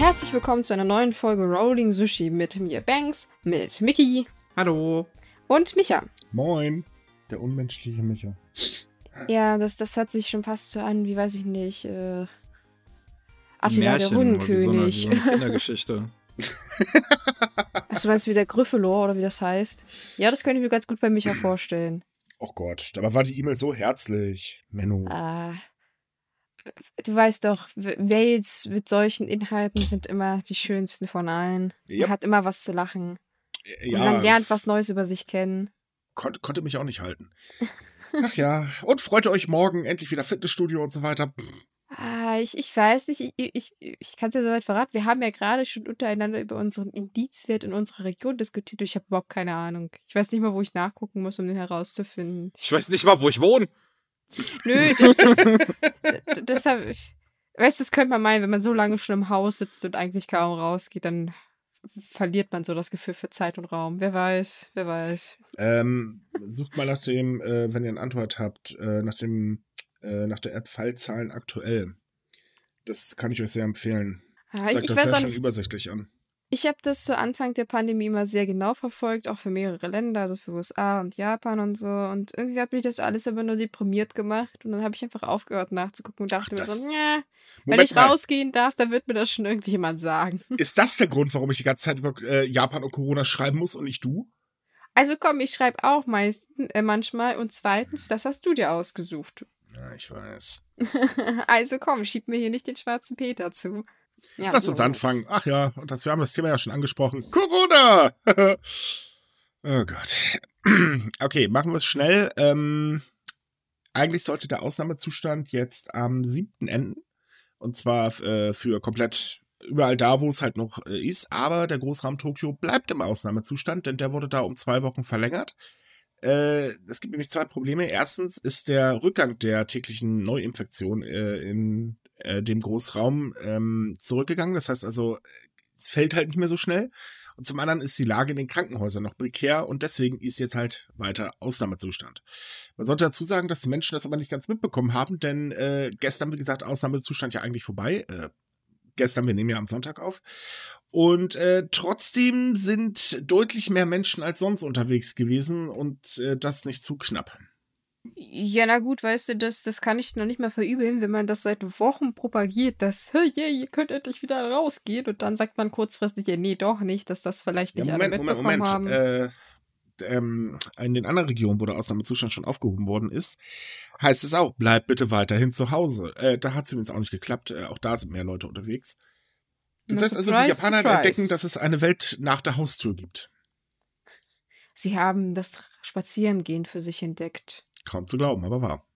Herzlich willkommen zu einer neuen Folge Rolling Sushi mit mir Banks, mit Mickey Hallo. und Micha. Moin, der unmenschliche Micha. Ja, das, das hat sich schon fast so an, wie weiß ich nicht, äh, Attila der Märchen wie Hundenkönig. So eine, so eine Kindergeschichte. Achso, meinst du wie der Gryffindor oder wie das heißt? Ja, das könnte ich mir ganz gut bei Micha vorstellen. Oh Gott, dabei war die E-Mail so herzlich. Menno. Ah, du weißt doch, W- Mails mit solchen Inhalten sind immer die schönsten von allen. Ja. Man hat immer was zu lachen. Äh, Und man lernt was Neues über sich kennen. kon konnte mich auch nicht halten. Ach ja, und freut euch morgen endlich wieder Fitnessstudio und so weiter. Ah, ich, ich weiß nicht, ich, ich, ich kann es ja soweit verraten. Wir haben ja gerade schon untereinander über unseren Indizwert in unserer Region diskutiert. Ich habe überhaupt keine Ahnung. Ich weiß nicht mal, wo ich nachgucken muss, um den herauszufinden. Ich weiß nicht mal, wo ich wohne. Nö, das ist. d- das hab ich. Weißt du, das könnte man meinen, wenn man so lange schon im Haus sitzt und eigentlich kaum rausgeht, dann verliert man so das Gefühl für Zeit und Raum. Wer weiß, wer weiß. Ähm, sucht mal nach dem, äh, wenn ihr einen Android habt, äh, nach dem, äh, nach der App Fallzahlen aktuell. Das kann ich euch sehr empfehlen. Ah, ich, Zeigt ich das sehr schön nicht. übersichtlich an. Ich habe das zu Anfang der Pandemie immer sehr genau verfolgt, auch für mehrere Länder, also für USA und Japan und so. Und irgendwie hat mich das alles aber nur deprimiert gemacht. Und dann habe ich einfach aufgehört nachzugucken und dachte Ach, mir so, ja, wenn ich mal, rausgehen darf, dann wird mir das schon irgendjemand sagen. ist das der Grund, warum ich die ganze Zeit über äh, Japan und Corona schreiben muss und nicht du? Also komm, ich schreibe auch meistens, äh, manchmal. Und zweitens, das hast du dir ausgesucht. Ja, ich weiß. also komm, schieb mir hier nicht den schwarzen Peter zu. Ja, Lass so. uns anfangen. Ach ja, und das, wir haben das Thema ja schon angesprochen. Corona! oh Gott. Okay, machen wir es schnell. Ähm, eigentlich sollte der Ausnahmezustand jetzt am 7. enden. Und zwar äh, für komplett überall da, wo es halt noch äh, ist. Aber der Großraum Tokio bleibt im Ausnahmezustand, denn der wurde da um zwei Wochen verlängert. Äh, es gibt nämlich zwei Probleme. Erstens ist der Rückgang der täglichen Neuinfektion äh, in äh, dem Großraum ähm, zurückgegangen. Das heißt also, es fällt halt nicht mehr so schnell. Und zum anderen ist die Lage in den Krankenhäusern noch prekär und deswegen ist jetzt halt weiter Ausnahmezustand. Man sollte dazu sagen, dass die Menschen das aber nicht ganz mitbekommen haben, denn äh, gestern, wie gesagt, Ausnahmezustand ja eigentlich vorbei. Äh, gestern, wir nehmen ja am Sonntag auf. Und äh, trotzdem sind deutlich mehr Menschen als sonst unterwegs gewesen und äh, das nicht zu knapp. Ja, na gut, weißt du, das, das kann ich noch nicht mal verübeln, wenn man das seit Wochen propagiert, dass, hey, yeah, ihr könnt endlich wieder rausgehen und dann sagt man kurzfristig, ja, nee, doch nicht, dass das vielleicht nicht Ja, alle Moment, Moment, mitbekommen Moment. haben. Äh, ähm, in den anderen Regionen, wo der Ausnahmezustand schon aufgehoben worden ist, heißt es auch, bleibt bitte weiterhin zu Hause. Äh, da hat es übrigens auch nicht geklappt. Äh, auch da sind mehr Leute unterwegs. Das Na, heißt also, die surprise, Japaner surprise. entdecken, dass es eine Welt nach der Haustür gibt. Sie haben das Spazierengehen für sich entdeckt. Kaum zu glauben, aber wahr.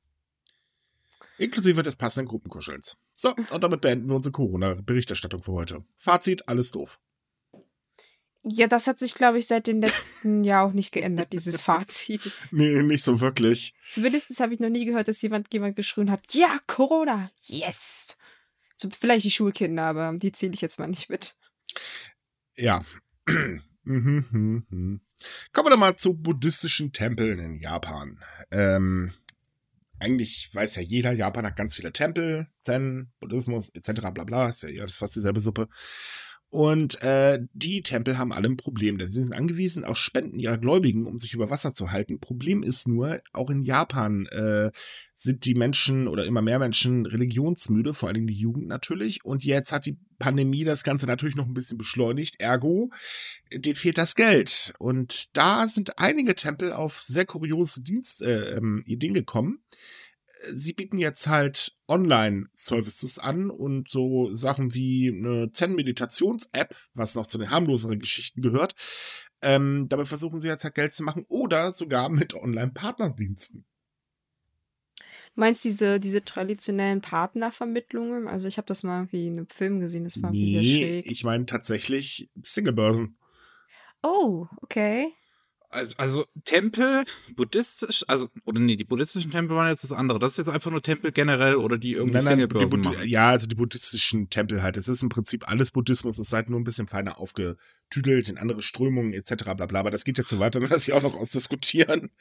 Inklusive des passenden Gruppenkuschelns. So, und damit beenden wir unsere Corona-Berichterstattung für heute. Fazit, alles doof. Ja, das hat sich, glaube ich, seit dem letzten Jahr auch nicht geändert, dieses Fazit. Nee, nicht so wirklich. Zumindest habe ich noch nie gehört, dass jemand, jemand geschrien hat, ja, Corona, yes. So, vielleicht die Schulkinder, aber die zähle ich jetzt mal nicht mit. Ja. Mhm, mhm, mhm. Kommen wir doch mal zu buddhistischen Tempeln in Japan. Ähm, eigentlich weiß ja jeder, Japan hat ganz viele Tempel, Zen, Buddhismus etc. bla bla, ist ja fast dieselbe Suppe. Und äh, die Tempel haben alle ein Problem, denn sie sind angewiesen auf Spenden ihrer Gläubigen, um sich über Wasser zu halten. Problem ist nur, auch in Japan äh, sind die Menschen oder immer mehr Menschen religionsmüde, vor allem die Jugend natürlich. Und jetzt hat die Pandemie das Ganze natürlich noch ein bisschen beschleunigt. Ergo, denen fehlt das Geld. Und da sind einige Tempel auf sehr kuriose Dienst, äh, ähm, Ideen gekommen. Sie bieten jetzt halt Online-Services an und so Sachen wie eine Zen-Meditations-App, was noch zu den harmloseren Geschichten gehört. Ähm, dabei versuchen sie jetzt halt Geld zu machen oder sogar mit Online-Partnerdiensten. Du meinst diese, diese traditionellen Partnervermittlungen? Also ich habe das mal wie in einem Film gesehen, das war irgendwie sehr Nee, schräg. ich meine tatsächlich Singlebörsen. Oh, okay. Also, also Tempel, buddhistisch, also, oder nee, die buddhistischen Tempel waren jetzt das andere. Das ist jetzt einfach nur Tempel generell oder die irgendwie Nein, nein, die machen. ja, also die buddhistischen Tempel halt. Es ist im Prinzip alles Buddhismus, es ist halt nur ein bisschen feiner aufgetüdelt in andere Strömungen etc. bla bla. Aber das geht ja zu weit, wenn wir das hier auch noch ausdiskutieren.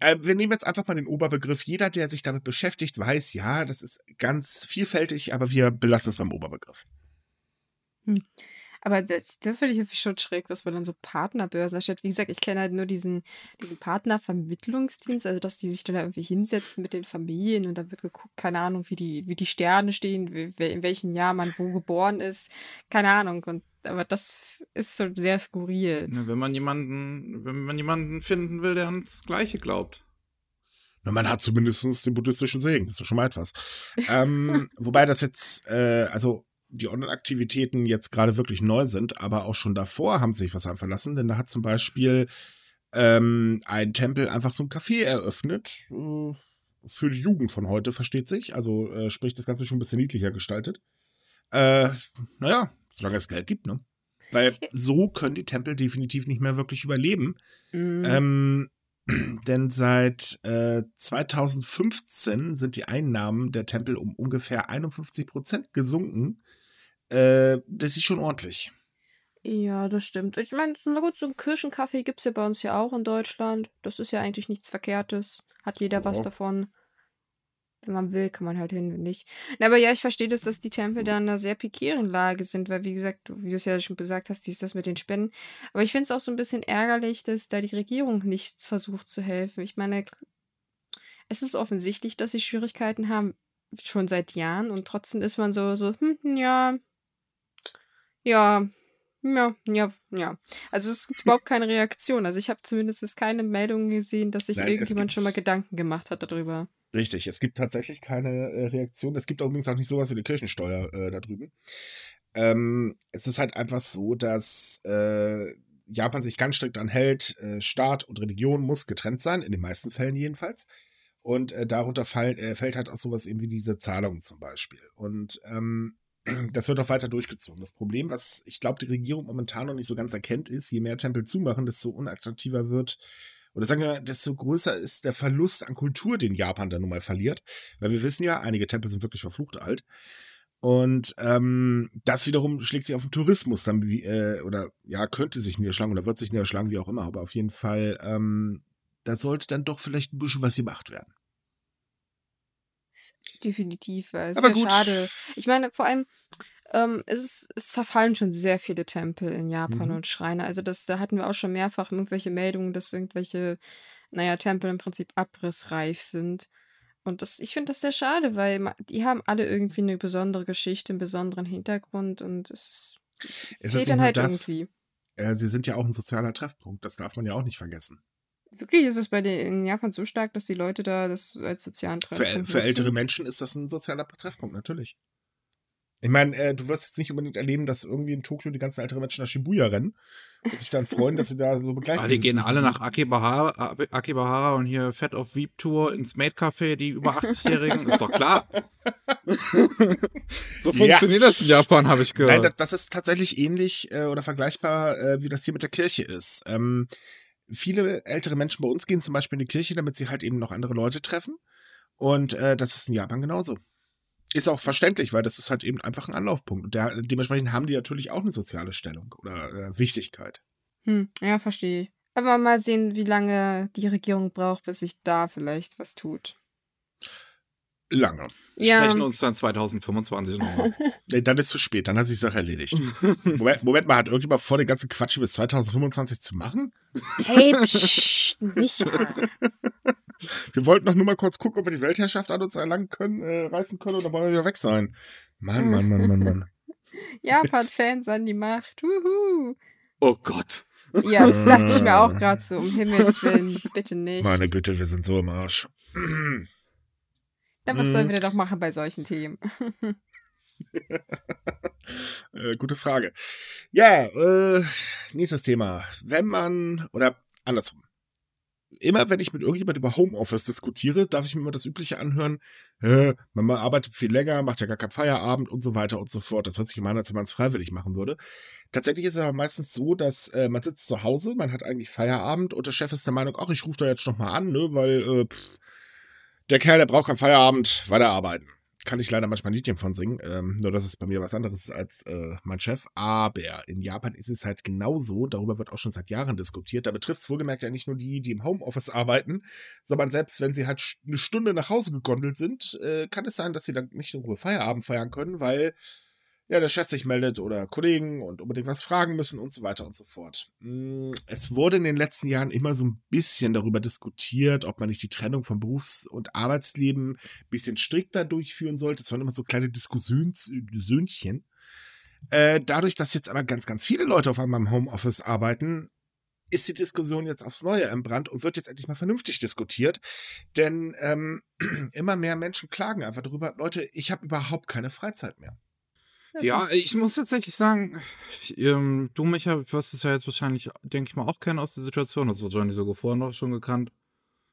Äh, wir nehmen jetzt einfach mal den Oberbegriff. Jeder, der sich damit beschäftigt, weiß, ja, das ist ganz vielfältig, aber wir belassen es beim Oberbegriff. Aber das, das finde ich irgendwie schon schräg, dass man dann so Partnerbörsen erstellt. Wie gesagt, ich kenne halt nur diesen, diesen Partnervermittlungsdienst, also dass die sich dann da irgendwie hinsetzen mit den Familien und dann wird geguckt, keine Ahnung, wie die, wie die Sterne stehen, wie, in welchem Jahr man wo geboren ist. Keine Ahnung. Und aber das ist so sehr skurril. Ja, wenn man jemanden, wenn man jemanden finden will, der ans Gleiche glaubt. Na, man hat zumindest den buddhistischen Segen, das ist doch schon mal etwas. ähm, wobei das jetzt, äh, also die Online-Aktivitäten jetzt gerade wirklich neu sind, aber auch schon davor haben sie sich was einfallen lassen, denn da hat zum Beispiel ähm, ein Tempel einfach so ein Café eröffnet. Äh, für die Jugend von heute, versteht sich. Also äh, sprich, das Ganze schon ein bisschen niedlicher gestaltet. Äh, naja, solange es Geld gibt, ne? Weil so können die Tempel definitiv nicht mehr wirklich überleben. Mhm. Ähm, denn seit äh, 2015 sind die Einnahmen der Tempel um ungefähr 51 Prozent gesunken. Äh, das ist schon ordentlich. Ja, das stimmt. Ich meine, na gut, so einen Kirschenkaffee gibt es ja bei uns ja auch in Deutschland. Das ist ja eigentlich nichts Verkehrtes. Hat jeder oh. was davon. Wenn man will, kann man halt hin, wenn nicht. Na, aber ja, ich verstehe das, dass die Tempel da in einer sehr pikieren Lage sind, weil, wie gesagt, wie du es ja schon gesagt hast, die ist das mit den Spenden. Aber ich finde es auch so ein bisschen ärgerlich, dass da die Regierung nichts versucht zu helfen. Ich meine, es ist offensichtlich, dass sie Schwierigkeiten haben, schon seit Jahren, und trotzdem ist man so, so, hm, ja, ja, ja, ja, ja. Also es gibt überhaupt keine Reaktion. Also ich habe zumindest keine Meldungen gesehen, dass sich Nein, irgendjemand schon mal Gedanken gemacht hat darüber. Richtig, es gibt tatsächlich keine äh, Reaktion. Es gibt übrigens auch nicht sowas wie eine Kirchensteuer äh, da drüben. Ähm, es ist halt einfach so, dass äh, Japan sich ganz strikt anhält, äh, Staat und Religion muss getrennt sein, in den meisten Fällen jedenfalls. Und äh, darunter fall, äh, fällt halt auch sowas eben wie diese Zahlungen zum Beispiel. Und ähm, das wird auch weiter durchgezogen. Das Problem, was ich glaube, die Regierung momentan noch nicht so ganz erkennt, ist, je mehr Tempel zumachen, desto unattraktiver wird oder sagen wir, desto größer ist der Verlust an Kultur, den Japan dann nun mal verliert. Weil wir wissen ja, einige Tempel sind wirklich verflucht alt. Und ähm, das wiederum schlägt sich auf den Tourismus dann, äh, oder ja, könnte sich niederschlagen oder wird sich niederschlagen, wie auch immer. Aber auf jeden Fall, ähm, da sollte dann doch vielleicht ein bisschen was gemacht werden. Definitiv, weil es ist ja schade. Ich meine, vor allem, ähm, es, es verfallen schon sehr viele Tempel in Japan mhm. und Schreine. Also das, da hatten wir auch schon mehrfach irgendwelche Meldungen, dass irgendwelche, naja, Tempel im Prinzip abrissreif sind. Und das, ich finde das sehr schade, weil die haben alle irgendwie eine besondere Geschichte, einen besonderen Hintergrund und es, es geht dann halt das, irgendwie. Äh, sie sind ja auch ein sozialer Treffpunkt, das darf man ja auch nicht vergessen. Wirklich ist es bei den in Japan so stark, dass die Leute da das als sozialen Treffpunkt Für, für ältere Menschen ist das ein sozialer Treffpunkt, natürlich. Ich meine, äh, du wirst jetzt nicht unbedingt erleben, dass irgendwie in Tokio die ganzen älteren Menschen nach Shibuya rennen und sich dann freuen, dass sie da so begleitet ah, Die gehen alle nach Akibahara, Akibahara und hier Fett of Weep Tour ins Maid Café, die über 80-Jährigen, ist doch klar. so funktioniert ja. das in Japan, habe ich gehört. Nein, das, das, ist tatsächlich ähnlich äh, oder vergleichbar, äh, wie das hier mit der Kirche ist. Ähm, viele ältere Menschen bei uns gehen zum Beispiel in die Kirche, damit sie halt eben noch andere Leute treffen. Und äh, das ist in Japan genauso. Ist auch verständlich, weil das ist halt eben einfach ein Anlaufpunkt. Und der, dementsprechend haben die natürlich auch eine soziale Stellung oder äh, Wichtigkeit. Hm, ja, verstehe ich. Aber mal sehen, wie lange die Regierung braucht, bis sich da vielleicht was tut. Lange. Ja. Sprechen uns dann 2025 nochmal. nee, dann ist es zu spät, dann hat sich die Sache erledigt. Moment, Moment mal, hat irgendjemand vor, den ganzen Quatsch bis 2025 zu machen? Hey, psch, nicht mal. Wir wollten doch nur mal kurz gucken, ob wir die Weltherrschaft an uns erlangen können, äh, reißen können und dann wollen wir wieder weg sein. Mann, Mann, Mann, Mann, Mann. Japan-Fans an die Macht. Wuhu. Oh Gott. Ja, das dachte ich mir auch gerade so, um Himmels Willen, bitte nicht. Meine Güte, wir sind so im Arsch. Na, was sollen wir denn doch machen bei solchen Themen? äh, gute Frage. Ja, äh, nächstes Thema. Wenn man, oder andersrum immer wenn ich mit irgendjemand über Homeoffice diskutiere, darf ich mir immer das Übliche anhören, äh, man arbeitet viel länger, macht ja gar keinen Feierabend und so weiter und so fort. Das hört sich immer an, als wenn man es freiwillig machen würde. Tatsächlich ist es aber meistens so, dass äh, man sitzt zu Hause, man hat eigentlich Feierabend und der Chef ist der Meinung, ach, ich rufe da jetzt noch mal an, ne, weil äh, pff, der Kerl, der braucht keinen Feierabend, weiter arbeiten kann ich leider manchmal nicht von singen. Ähm, nur, dass es bei mir was anderes ist als äh, mein Chef. Aber in Japan ist es halt genauso. Darüber wird auch schon seit Jahren diskutiert. Da betrifft es wohlgemerkt ja nicht nur die, die im Homeoffice arbeiten, sondern selbst wenn sie halt eine Stunde nach Hause gegondelt sind, äh, kann es sein, dass sie dann nicht in Ruhe Feierabend feiern können, weil ja, der Chef sich meldet oder Kollegen und unbedingt was fragen müssen und so weiter und so fort. Mm, es wurde in den letzten Jahren immer so ein bisschen darüber diskutiert, ob man nicht die Trennung von Berufs- und Arbeitsleben ein bisschen strikter durchführen sollte. Es waren immer so kleine Diskussionssöhnchen. Äh, dadurch, dass jetzt aber ganz, ganz viele Leute auf einmal im Homeoffice arbeiten, ist die Diskussion jetzt aufs Neue entbrannt und wird jetzt endlich mal vernünftig diskutiert. Denn ähm, immer mehr Menschen klagen einfach darüber, Leute, ich habe überhaupt keine Freizeit mehr. Das ja, ich muss tatsächlich sagen, ich, ähm, du, Micha, wirst es ja jetzt wahrscheinlich, denke ich mal, auch kennen aus der Situation. Das wird wahrscheinlich sogar vorher noch schon gekannt.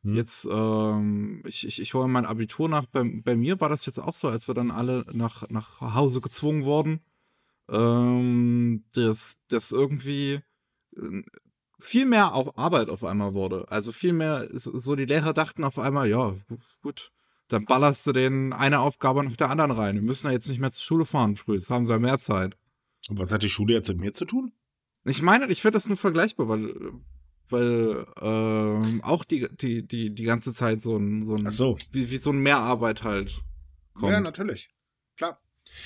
Hm. Jetzt, ähm, ich, ich, ich hole mein Abitur nach. Bei, bei mir war das jetzt auch so, als wir dann alle nach, nach Hause gezwungen wurden. Ähm, dass das irgendwie äh, viel mehr auf Arbeit auf einmal wurde. Also viel mehr, so die Lehrer dachten auf einmal, ja, gut, dann ballerst du den eine Aufgabe nach der anderen rein. Wir müssen ja jetzt nicht mehr zur Schule fahren früh, jetzt haben sie ja mehr Zeit. Und was hat die Schule jetzt mit mir zu tun? Ich meine, ich finde das nur vergleichbar, weil, weil ähm, auch die, die, die, die ganze Zeit so ein, so ein so. Wie, wie so ein Mehrarbeit halt kommt. Ja, natürlich. Klar.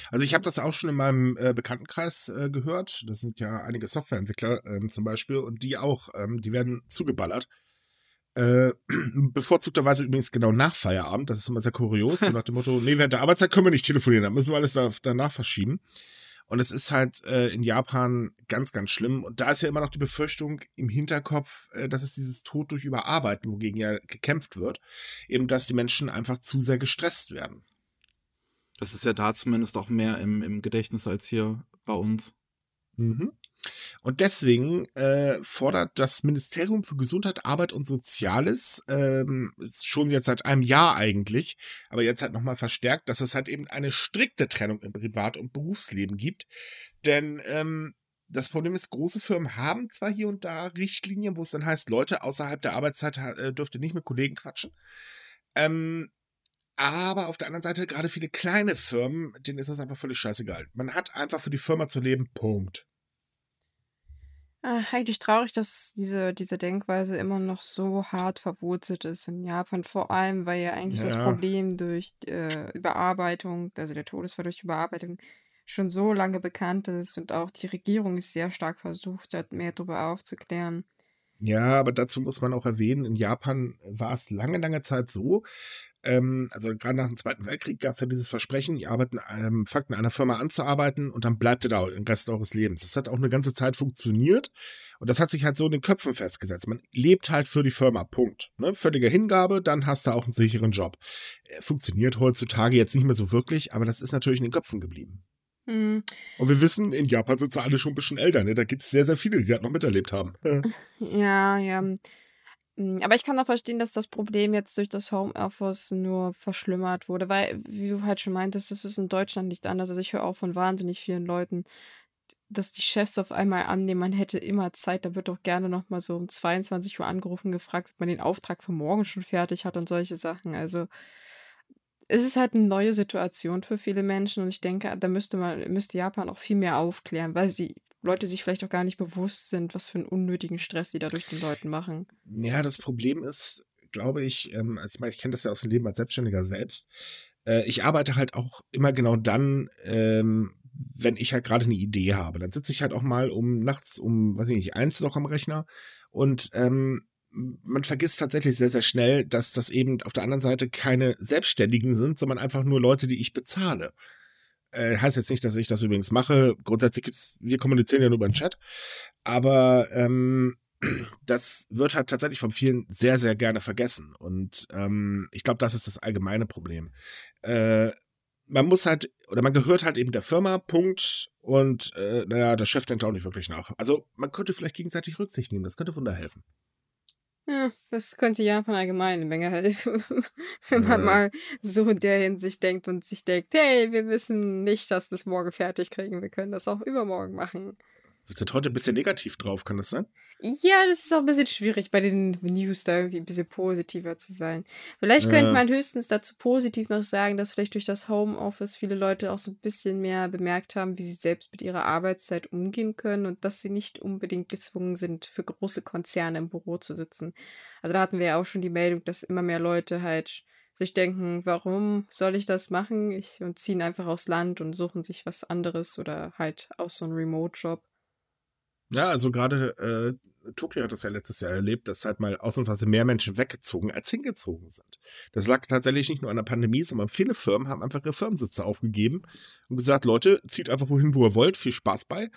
Also ich habe das auch schon in meinem äh, Bekanntenkreis äh, gehört. Das sind ja einige Softwareentwickler ähm, zum Beispiel und die auch, ähm, die werden zugeballert. Äh, bevorzugterweise übrigens genau nach Feierabend. Das ist immer sehr kurios. So nach dem Motto, nee, während der Arbeitszeit können wir nicht telefonieren, dann müssen wir alles da, danach verschieben. Und es ist halt äh, in Japan ganz, ganz schlimm. Und da ist ja immer noch die Befürchtung im Hinterkopf, äh, dass es dieses Tod durch Überarbeiten, wogegen ja gekämpft wird, eben, dass die Menschen einfach zu sehr gestresst werden. Das ist ja da zumindest auch mehr im, im Gedächtnis als hier bei uns. Mhm. Und deswegen äh, fordert das Ministerium für Gesundheit, Arbeit und Soziales ähm, schon jetzt seit einem Jahr eigentlich, aber jetzt halt nochmal verstärkt, dass es halt eben eine strikte Trennung im Privat- und Berufsleben gibt. Denn ähm, das Problem ist, große Firmen haben zwar hier und da Richtlinien, wo es dann heißt, Leute außerhalb der Arbeitszeit äh, dürft ihr nicht mit Kollegen quatschen. Ähm, aber auf der anderen Seite, gerade viele kleine Firmen, denen ist das einfach völlig scheißegal. Man hat einfach für die Firma zu leben, Punkt. Ach, eigentlich traurig, dass diese, diese Denkweise immer noch so hart verwurzelt ist in Japan. Vor allem, weil ja eigentlich das Problem durch äh, Überarbeitung, also der Todesfall durch Überarbeitung, schon so lange bekannt ist und auch die Regierung ist sehr stark versucht hat, mehr darüber aufzuklären. Ja, aber dazu muss man auch erwähnen, in Japan war es lange, lange Zeit so, ähm, also gerade nach dem Zweiten Weltkrieg gab es ja dieses Versprechen, ihr arbeiten, ähm, fangt in einer Firma anzuarbeiten und dann bleibt ihr da den Rest eures Lebens. Das hat auch eine ganze Zeit funktioniert und das hat sich halt so in den Köpfen festgesetzt. Man lebt halt für die Firma, Punkt. Ne? Völlige Hingabe, dann hast du auch einen sicheren Job. Äh, funktioniert heutzutage jetzt nicht mehr so wirklich, aber das ist natürlich in den Köpfen geblieben. Mhm. Und wir wissen, in Japan sind sie alle schon ein bisschen älter. Ne? Da gibt es sehr, sehr viele, die das noch miterlebt haben. Ja, ja. Hm, aber ich kann auch verstehen, dass das Problem jetzt durch das Homeoffice nur verschlimmert wurde, weil, wie du halt schon meintest, das ist in Deutschland nicht anders. Also ich höre auch von wahnsinnig vielen Leuten, dass die Chefs auf einmal annehmen, man hätte immer Zeit. Da wird doch gerne nochmal so um 22 Uhr angerufen, gefragt, ob man den Auftrag für morgen schon fertig hat und solche Sachen. Also es ist halt eine neue Situation für viele Menschen und ich denke, da müsste man, müsste Japan auch viel mehr aufklären, weil sie Leute sich vielleicht auch gar nicht bewusst sind, was für einen unnötigen Stress sie dadurch den Leuten machen. Ja, das Problem ist, glaube ich, ähm, also ich meine, ich kenne das ja aus dem Leben als Selbstständiger selbst. Äh, ich arbeite halt auch immer genau dann, ähm, wenn ich halt gerade eine Idee habe. Dann sitze ich halt auch mal um nachts um, weiß ich nicht, eins noch am Rechner und ähm, man vergisst tatsächlich sehr, sehr schnell, dass das eben auf der anderen Seite keine Selbstständigen sind, sondern einfach nur Leute, die ich bezahle. Äh, heißt jetzt nicht, dass ich das übrigens mache. Grundsätzlich gibt's, wir kommunizieren ja nur über den Chat. Aber ähm, das wird halt tatsächlich von vielen sehr, sehr gerne vergessen. Und ähm, ich glaube, das ist das allgemeine Problem. Äh, man muss halt, oder man gehört halt eben der Firma, Punkt. Und äh, naja, der Chef denkt auch nicht wirklich nach. Also man könnte vielleicht gegenseitig Rücksicht nehmen, das könnte Wunder helfen. Ja, das könnte Japan allgemein eine Menge helfen, wenn man ja. mal so in der Hinsicht denkt und sich denkt, hey, wir müssen nicht das bis morgen fertig kriegen, wir können das auch übermorgen machen. Wir sind heute ein bisschen negativ drauf, kann das sein? Ja, das ist auch ein bisschen schwierig, bei den News da irgendwie ein bisschen positiver zu sein. Vielleicht ja. könnte man höchstens dazu positiv noch sagen, dass vielleicht durch das Homeoffice viele Leute auch so ein bisschen mehr bemerkt haben, wie sie selbst mit ihrer Arbeitszeit umgehen können und dass sie nicht unbedingt gezwungen sind, für große Konzerne im Büro zu sitzen. Also da hatten wir ja auch schon die Meldung, dass immer mehr Leute halt sich denken, warum soll ich das machen? Ich, und ziehen einfach aufs Land und suchen sich was anderes oder halt auch so einen Remote-Job. Ja, also gerade äh, Tokio hat das ja letztes Jahr erlebt, dass halt mal ausnahmsweise mehr Menschen weggezogen als hingezogen sind. Das lag tatsächlich nicht nur an der Pandemie, sondern viele Firmen haben einfach ihre Firmensitze aufgegeben und gesagt, Leute, zieht einfach wohin, wo ihr wollt, viel Spaß bei.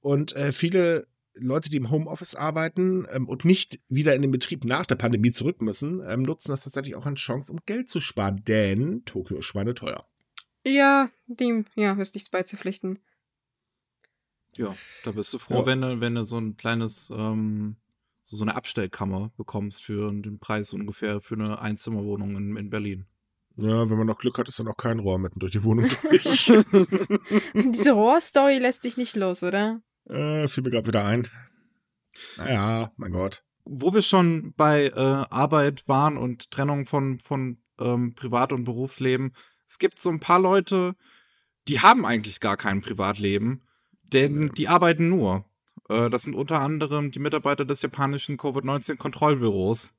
Und äh, viele Leute, die im Homeoffice arbeiten ähm, und nicht wieder in den Betrieb nach der Pandemie zurück müssen, ähm, nutzen das tatsächlich auch als Chance, um Geld zu sparen, denn Tokio ist schweineteuer. Ja, dem, ja, ist nichts beizupflichten. Ja, da bist du froh, ja. wenn, du, wenn du so ein kleines, ähm, so, so eine Abstellkammer bekommst für den Preis ungefähr für eine Einzimmerwohnung in, in Berlin. Ja, wenn man noch Glück hat, ist dann auch kein Rohr mitten durch die Wohnung durch. Diese Rohrstory lässt dich nicht los, oder? Äh, fiel mir gerade wieder ein. Naja, mein Gott. Wo wir schon bei äh, Arbeit waren und Trennung von, von ähm, Privat- und Berufsleben, es gibt so ein paar Leute, die haben eigentlich gar kein Privatleben, denn die arbeiten nur. Äh, das sind unter anderem die Mitarbeiter des japanischen Covid-19-Kontrollbüros.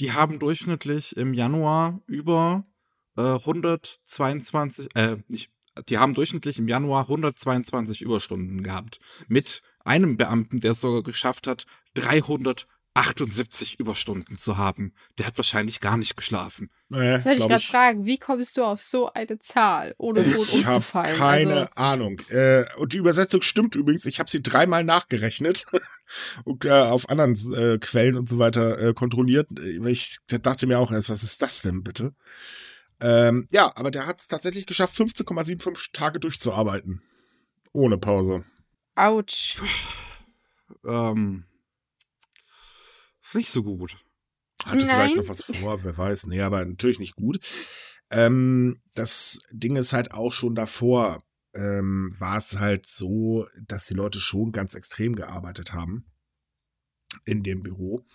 Die haben durchschnittlich im Januar über äh, 122, äh, nicht, die haben durchschnittlich im Januar 122 Überstunden gehabt. Mit einem Beamten, der es sogar geschafft hat, 300 78 Überstunden zu haben. Der hat wahrscheinlich gar nicht geschlafen. Naja, das wollte ich gerade fragen, wie kommst du auf so eine Zahl, ohne tot umzufallen? Ich habe keine also. Ahnung. Äh, und die Übersetzung stimmt übrigens. Ich habe sie dreimal nachgerechnet und äh, auf anderen äh, Quellen und so weiter äh, kontrolliert. Ich dachte mir auch erst, was ist das denn bitte? Ähm, ja, aber der hat es tatsächlich geschafft, 15,75 Tage durchzuarbeiten. Ohne Pause. Autsch. ähm ist nicht so gut. Hatte Nein. vielleicht noch was vor, wer weiß. Nee, aber natürlich nicht gut. Ähm, das Ding ist halt auch schon davor, ähm, war es halt so, dass die Leute schon ganz extrem gearbeitet haben in dem Büro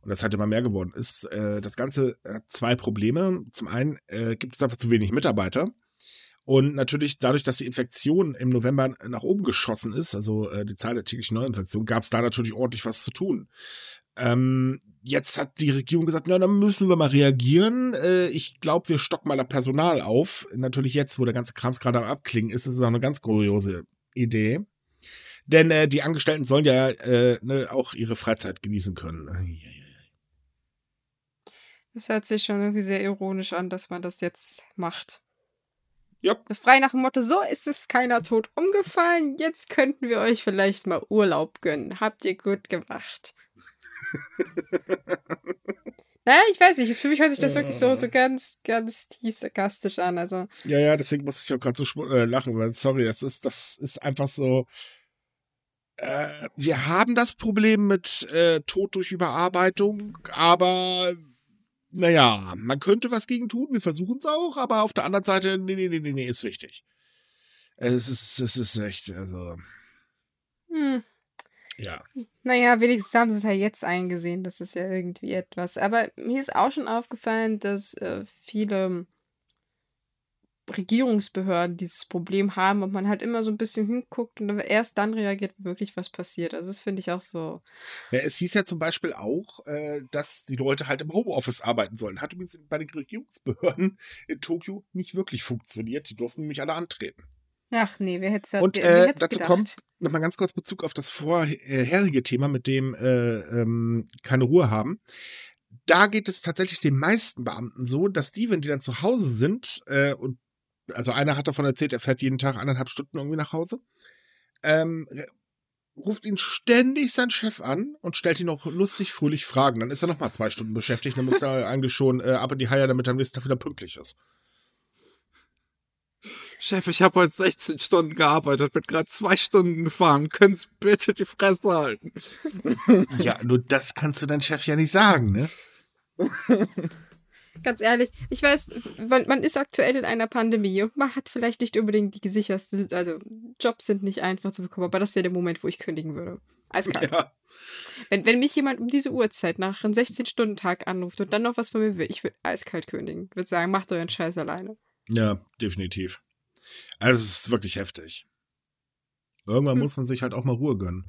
und das halt immer mehr geworden ist. Äh, das Ganze hat zwei Probleme. Zum einen äh, gibt es einfach zu wenig Mitarbeiter. Und natürlich dadurch, dass die Infektion im November nach oben geschossen ist, also äh, die Zahl der täglichen Neuinfektionen, gab es da natürlich ordentlich was zu tun. Ähm, jetzt hat die Regierung gesagt, na, dann müssen wir mal reagieren. Äh, ich glaube, wir stocken mal das Personal auf. Natürlich jetzt, wo der ganze Krams gerade am Abklingen ist, ist es auch eine ganz kuriose Idee. Denn äh, die Angestellten sollen ja äh, ne, auch ihre Freizeit genießen können. Das hört sich schon irgendwie sehr ironisch an, dass man das jetzt macht. Ja. Frei nach dem Motto, so ist es keiner tot umgefallen, jetzt könnten wir euch vielleicht mal Urlaub gönnen. Habt ihr gut gemacht. Naja, ich weiß nicht, für mich hört sich das wirklich so, so ganz, ganz tief sarkastisch an. Also. Ja, ja, deswegen muss ich auch gerade so äh, lachen, weil, sorry, das ist, das ist einfach so. Äh, wir haben das Problem mit äh, Tod durch Überarbeitung, aber naja, man könnte was gegen tun, wir versuchen es auch, aber auf der anderen Seite, nee, nee, nee, nee, nee, ist wichtig. Es ist, es ist echt, also. Hm. Ja. Naja, wenigstens haben sie es ja jetzt eingesehen. Das ist ja irgendwie etwas. Aber mir ist auch schon aufgefallen, dass äh, viele Regierungsbehörden dieses Problem haben und man halt immer so ein bisschen hinguckt und erst dann reagiert, wenn wirklich was passiert. Also das finde ich auch so. Ja, es hieß ja zum Beispiel auch, äh, dass die Leute halt im Homeoffice arbeiten sollen. Hat übrigens bei den Regierungsbehörden in Tokio nicht wirklich funktioniert. Die durften nämlich alle antreten. Ach nee, wer hätte es Und äh, dazu gedacht? kommt nochmal ganz kurz Bezug auf das vorherige Thema, mit dem äh, ähm, keine Ruhe haben. Da geht es tatsächlich den meisten Beamten so, dass die, wenn die dann zu Hause sind, äh, und also einer hat davon erzählt, er fährt jeden Tag eineinhalb Stunden irgendwie nach Hause, ähm, ruft ihn ständig sein Chef an und stellt ihn noch lustig, fröhlich Fragen. Dann ist er nochmal zwei Stunden beschäftigt, dann ist er eigentlich schon äh, ab in die Haie, damit er am nächsten Tag wieder pünktlich ist. Chef, ich habe heute 16 Stunden gearbeitet, bin gerade zwei Stunden gefahren. Können Sie bitte die Fresse halten? Ja, nur das kannst du deinem Chef ja nicht sagen, ne? Ganz ehrlich, ich weiß, man, man, ist aktuell in einer Pandemie und man hat vielleicht nicht unbedingt die sicherste, also Jobs sind nicht einfach zu bekommen, aber das wäre der Moment, wo ich kündigen würde. Eiskalt. Ja. Wenn, wenn mich jemand um diese Uhrzeit nach einem 16-Stunden-Tag anruft und dann noch was von mir will, ich würde eiskalt kündigen. Ich würde sagen, macht euren Scheiß alleine. Ja, definitiv. Also es ist wirklich heftig. Irgendwann hm. muss man sich halt auch mal Ruhe gönnen.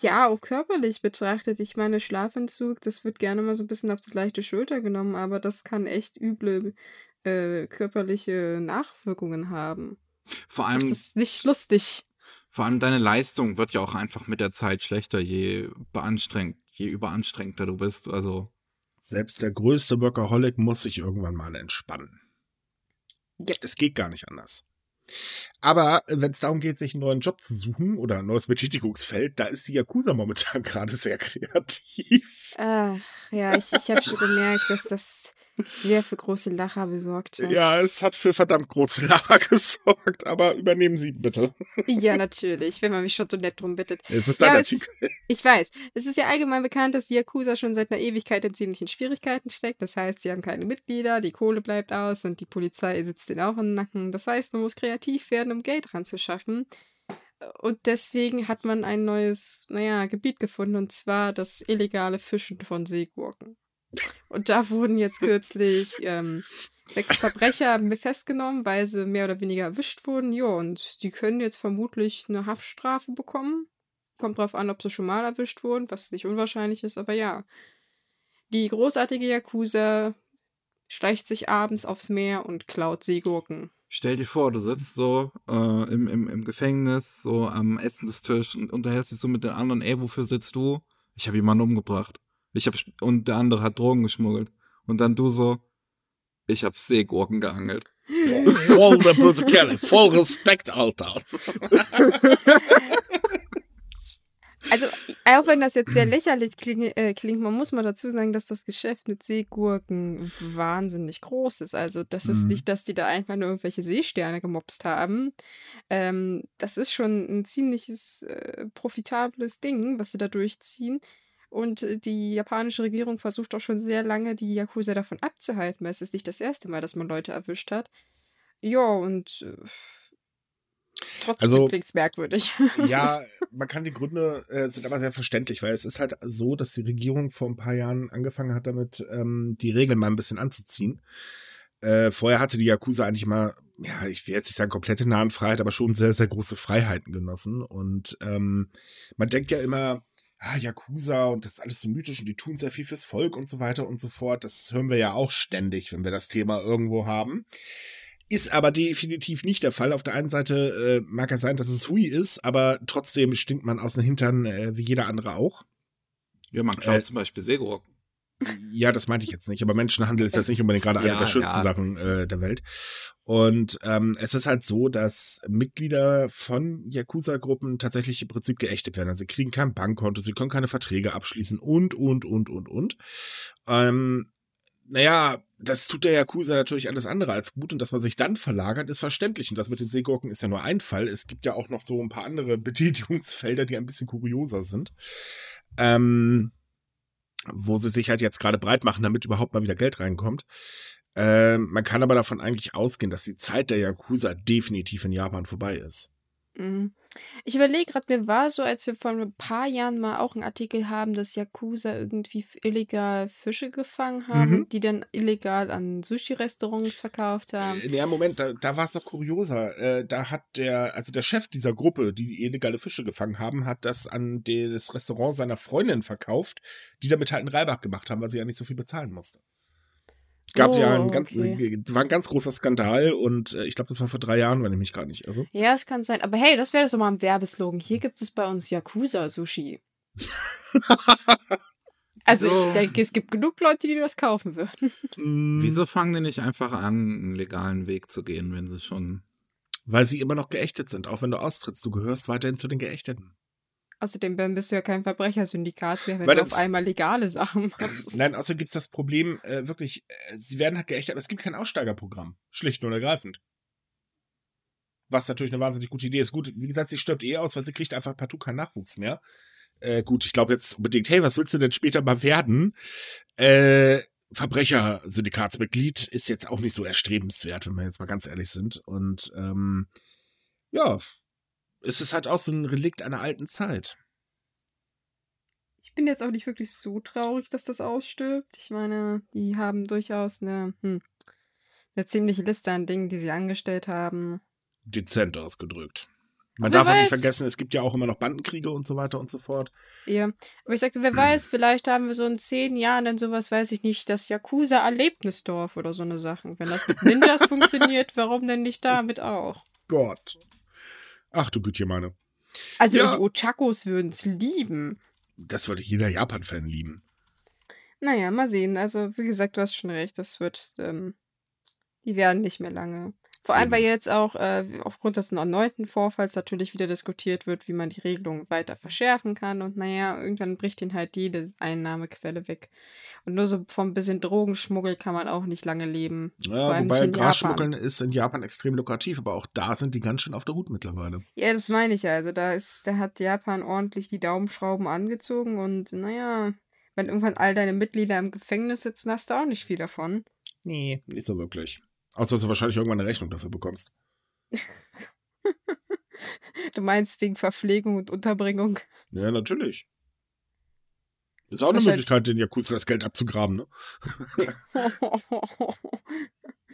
Ja, auch körperlich betrachtet. Ich meine, Schlafentzug, das wird gerne mal so ein bisschen auf die leichte Schulter genommen, aber das kann echt üble äh, körperliche Nachwirkungen haben. Vor allem. Das ist nicht lustig. Vor allem deine Leistung wird ja auch einfach mit der Zeit schlechter, je beanstrengt, je überanstrengter du bist. Also. Selbst der größte Workaholic muss sich irgendwann mal entspannen. Ja. Es geht gar nicht anders. Aber wenn es darum geht, sich einen neuen Job zu suchen oder ein neues Betätigungsfeld, da ist die Yakuza momentan gerade sehr kreativ. Ach, ja, ich, ich habe schon gemerkt, dass das sehr für große Lacher besorgt hat. Ja, es hat für verdammt große Lacher gesorgt, aber übernehmen Sie bitte. Ja, natürlich, wenn man mich schon so nett drum bittet. Es ist dein ja, Artikel. Ist, ich weiß. Es ist ja allgemein bekannt, dass die Yakuza schon seit einer Ewigkeit in ziemlichen Schwierigkeiten steckt. Das heißt, sie haben keine Mitglieder, die Kohle bleibt aus und die Polizei sitzt ihnen auch im Nacken. Das heißt, man muss kreativ werden, um Geld ranzuschaffen. Und deswegen hat man ein neues, naja, Gebiet gefunden, und zwar das illegale Fischen von Seegurken. Und da wurden jetzt kürzlich ähm, sechs Verbrecher festgenommen, weil sie mehr oder weniger erwischt wurden. Ja, und die können jetzt vermutlich eine Haftstrafe bekommen. Kommt drauf an, ob sie schon mal erwischt wurden, was nicht unwahrscheinlich ist, aber ja. Die großartige Yakuza schleicht sich abends aufs Meer und klaut Seegurken. Stell dir vor, du sitzt so äh, im, im, im Gefängnis, so am Essenstisch und unterhältst dich so mit den anderen, ey, wofür sitzt du? Ich habe jemanden umgebracht. Ich hab, und der andere hat Drogen geschmuggelt. Und dann du so, ich hab Seegurken geangelt. Voll der böse Kerl, voll Respekt, Alter. Auch wenn das jetzt sehr lächerlich klingt, äh, klingt, man muss mal dazu sagen, dass das Geschäft mit Seegurken wahnsinnig groß ist. Also, das ist mhm. nicht, dass die da einfach nur irgendwelche Seesterne gemobst haben. Ähm, das ist schon ein ziemliches äh, profitables Ding, was sie da durchziehen. Und äh, die japanische Regierung versucht auch schon sehr lange, die Yakuza davon abzuhalten, weil es ist nicht das erste Mal, dass man Leute erwischt hat. Ja, und äh, trotzdem also, klingt es merkwürdig. Ja, man kann die Gründe, äh, sind aber sehr verständlich, weil es ist halt so, dass die Regierung vor ein paar Jahren angefangen hat, damit ähm, die Regeln mal ein bisschen anzuziehen. Äh, vorher hatte die Yakuza eigentlich mal, ja, ich will jetzt nicht sagen komplette Nahenfreiheit, aber schon sehr, sehr große Freiheiten genossen. Und ähm, man denkt ja immer, ah, Yakuza und das ist alles so mythisch und die tun sehr viel fürs Volk und so weiter und so fort. Das hören wir ja auch ständig, wenn wir das Thema irgendwo haben. Ist aber definitiv nicht der Fall. Auf der einen Seite äh, mag es sein, dass es Hui ist, aber trotzdem stinkt man aus den Hintern äh, wie jeder andere auch. Ja, man klaut äh, zum Beispiel Segurok. Ja, das meinte ich jetzt nicht, aber Menschenhandel ist jetzt nicht unbedingt gerade eine der schönsten ja. Sachen äh, der Welt. Und ähm, es ist halt so, dass Mitglieder von Yakuza-Gruppen tatsächlich im Prinzip geächtet werden. Also sie kriegen kein Bankkonto, sie können keine Verträge abschließen und, und, und, und, und. Ähm, naja, das tut der Yakuza natürlich alles andere als gut und dass man sich dann verlagert, ist verständlich. Und das mit den Seegurken ist ja nur ein Fall. Es gibt ja auch noch so ein paar andere Betätigungsfelder, die ein bisschen kurioser sind. Ähm, wo sie sich halt jetzt gerade breit machen, damit überhaupt mal wieder Geld reinkommt. Äh, man kann aber davon eigentlich ausgehen, dass die Zeit der Yakuza definitiv in Japan vorbei ist. Mhm. Ich überlege gerade, mir war so, als wir vor ein paar Jahren mal auch einen Artikel haben, dass Yakuza irgendwie illegal Fische gefangen haben, mhm. die dann illegal an Sushi-Restaurants verkauft haben. Äh, ja, Moment, da, da war es doch kurioser. Äh, da hat der, also der Chef dieser Gruppe, die illegale Fische gefangen haben, hat das an das Restaurant seiner Freundin verkauft, die damit halt einen Reibach gemacht haben, weil sie ja nicht so viel bezahlen musste gab oh, ja ein ganz, okay. war ein ganz großer Skandal und äh, ich glaube, das war vor drei Jahren, wenn ich mich gar nicht irre. Ja, es kann sein. Aber hey, das wäre doch mal ein Werbeslogan. Hier gibt es bei uns Yakuza-Sushi. also so. ich denke, es gibt genug Leute, die das kaufen würden. Mm. Wieso fangen die nicht einfach an, einen legalen Weg zu gehen, wenn sie schon... Weil sie immer noch geächtet sind, auch wenn du austrittst. Du gehörst weiterhin zu den Geächteten. Außerdem bist du ja kein Verbrechersyndikat mehr, wenn Weil du auf einmal legale Sachen machst. Nein, außerdem gibt es das Problem, äh, wirklich, äh, sie werden halt geächtet, aber es gibt kein Aussteigerprogramm. Schlicht und ergreifend. Was natürlich eine wahnsinnig gute Idee ist. Gut, wie gesagt, sie stirbt eh aus, weil sie kriegt einfach partout keinen Nachwuchs mehr. Äh, gut, ich glaube jetzt unbedingt, hey, was willst du denn später mal werden? Äh, Verbrechersyndikatsmitglied ist jetzt auch nicht so erstrebenswert, wenn wir jetzt mal ganz ehrlich sind. Und ähm, ja, es ist halt auch so ein Relikt einer alten Zeit. Ich bin jetzt auch nicht wirklich so traurig, dass das ausstirbt. Ich meine, die haben durchaus eine, hm, eine ziemliche Liste an Dingen, die sie angestellt haben. Dezent ausgedrückt. Man darf auch nicht vergessen, es gibt ja auch immer noch Bandenkriege und so weiter und so fort. Ja, aber ich sagte, wer hm. weiß, vielleicht haben wir so in zehn Jahren dann sowas, weiß ich nicht, das Yakuza-Erlebnisdorf oder so eine Sachen. Wenn das mit Ninjas funktioniert, warum denn nicht damit auch? Gott. Ach du Gütchen, meine. Also ja. die Ochakos würden es lieben. Das würde jeder Japan-Fan lieben. Naja, mal sehen. Also, wie gesagt, du hast schon recht. Das wird, ähm, die werden nicht mehr lange vor allem, weil jetzt auch äh, aufgrund des erneuten Vorfalls natürlich wieder diskutiert wird, wie man die Regelung weiter verschärfen kann. Und naja, irgendwann bricht ihnen halt jede Einnahmequelle weg. Und nur so vom bisschen Drogenschmuggel kann man auch nicht lange leben. Ja, wobei Grasschmuggeln ist in Japan extrem lukrativ, aber auch da sind die ganz schön auf der Hut mittlerweile. Ja, das meine ich ja. Also da ist, da hat Japan ordentlich die Daumenschrauben angezogen und naja, wenn irgendwann all deine Mitglieder im Gefängnis sitzen, hast du auch nicht viel davon. Nee, nicht so wirklich. Außer dass du wahrscheinlich irgendwann eine Rechnung dafür bekommst. du meinst wegen Verpflegung und Unterbringung? Ja, natürlich. Ist auch eine Möglichkeit, den Yakuza das Geld abzugraben, ne?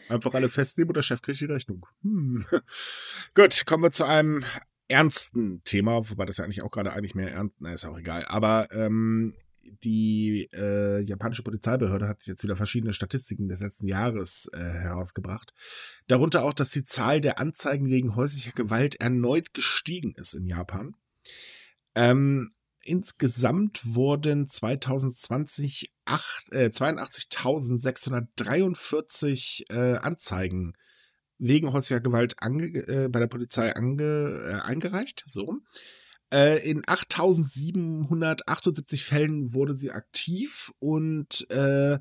Einfach alle festnehmen und der Chef kriegt die Rechnung. Hm. Gut, kommen wir zu einem ernsten Thema, wobei das ja eigentlich auch gerade eigentlich mehr ernst, na, ist auch egal. Aber ähm, die äh, japanische Polizeibehörde hat jetzt wieder verschiedene Statistiken des letzten Jahres äh, herausgebracht. Darunter auch, dass die Zahl der Anzeigen wegen häuslicher Gewalt erneut gestiegen ist in Japan. Ähm, insgesamt wurden 2020 äh, 82.643 äh, Anzeigen wegen häuslicher Gewalt ange, äh, bei der Polizei ange, äh, eingereicht. So in 8778 Fällen wurde sie aktiv und äh,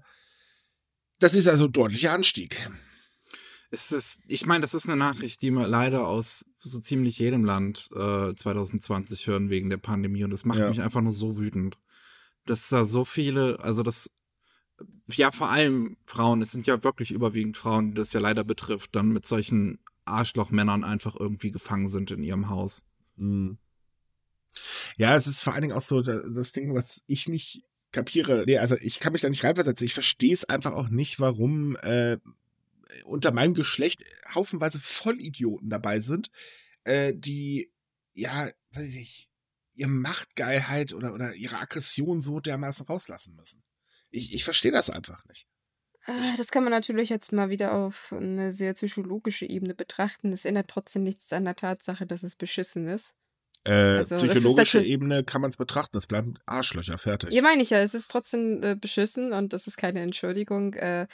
das ist also ein deutlicher Anstieg. Es ist, ich meine, das ist eine Nachricht, die wir leider aus so ziemlich jedem Land äh, 2020 hören wegen der Pandemie und das macht ja. mich einfach nur so wütend. Dass da so viele, also das, ja, vor allem Frauen, es sind ja wirklich überwiegend Frauen, die das ja leider betrifft, dann mit solchen Arschlochmännern einfach irgendwie gefangen sind in ihrem Haus. Mhm. Ja, es ist vor allen Dingen auch so das Ding, was ich nicht kapiere. Nee, also ich kann mich da nicht reinversetzen. Ich verstehe es einfach auch nicht, warum äh, unter meinem Geschlecht haufenweise Vollidioten dabei sind, äh, die, ja, weiß ich nicht, ihre Machtgeilheit oder, oder ihre Aggression so dermaßen rauslassen müssen. Ich, ich verstehe das einfach nicht. Ah, das kann man natürlich jetzt mal wieder auf eine sehr psychologische Ebene betrachten. Das ändert trotzdem nichts an der Tatsache, dass es beschissen ist. Äh, also, psychologische Ebene kann man es betrachten. Es bleiben Arschlöcher, fertig. Ja, meine ich ja. Es ist trotzdem äh, beschissen und das ist keine Entschuldigung. Äh,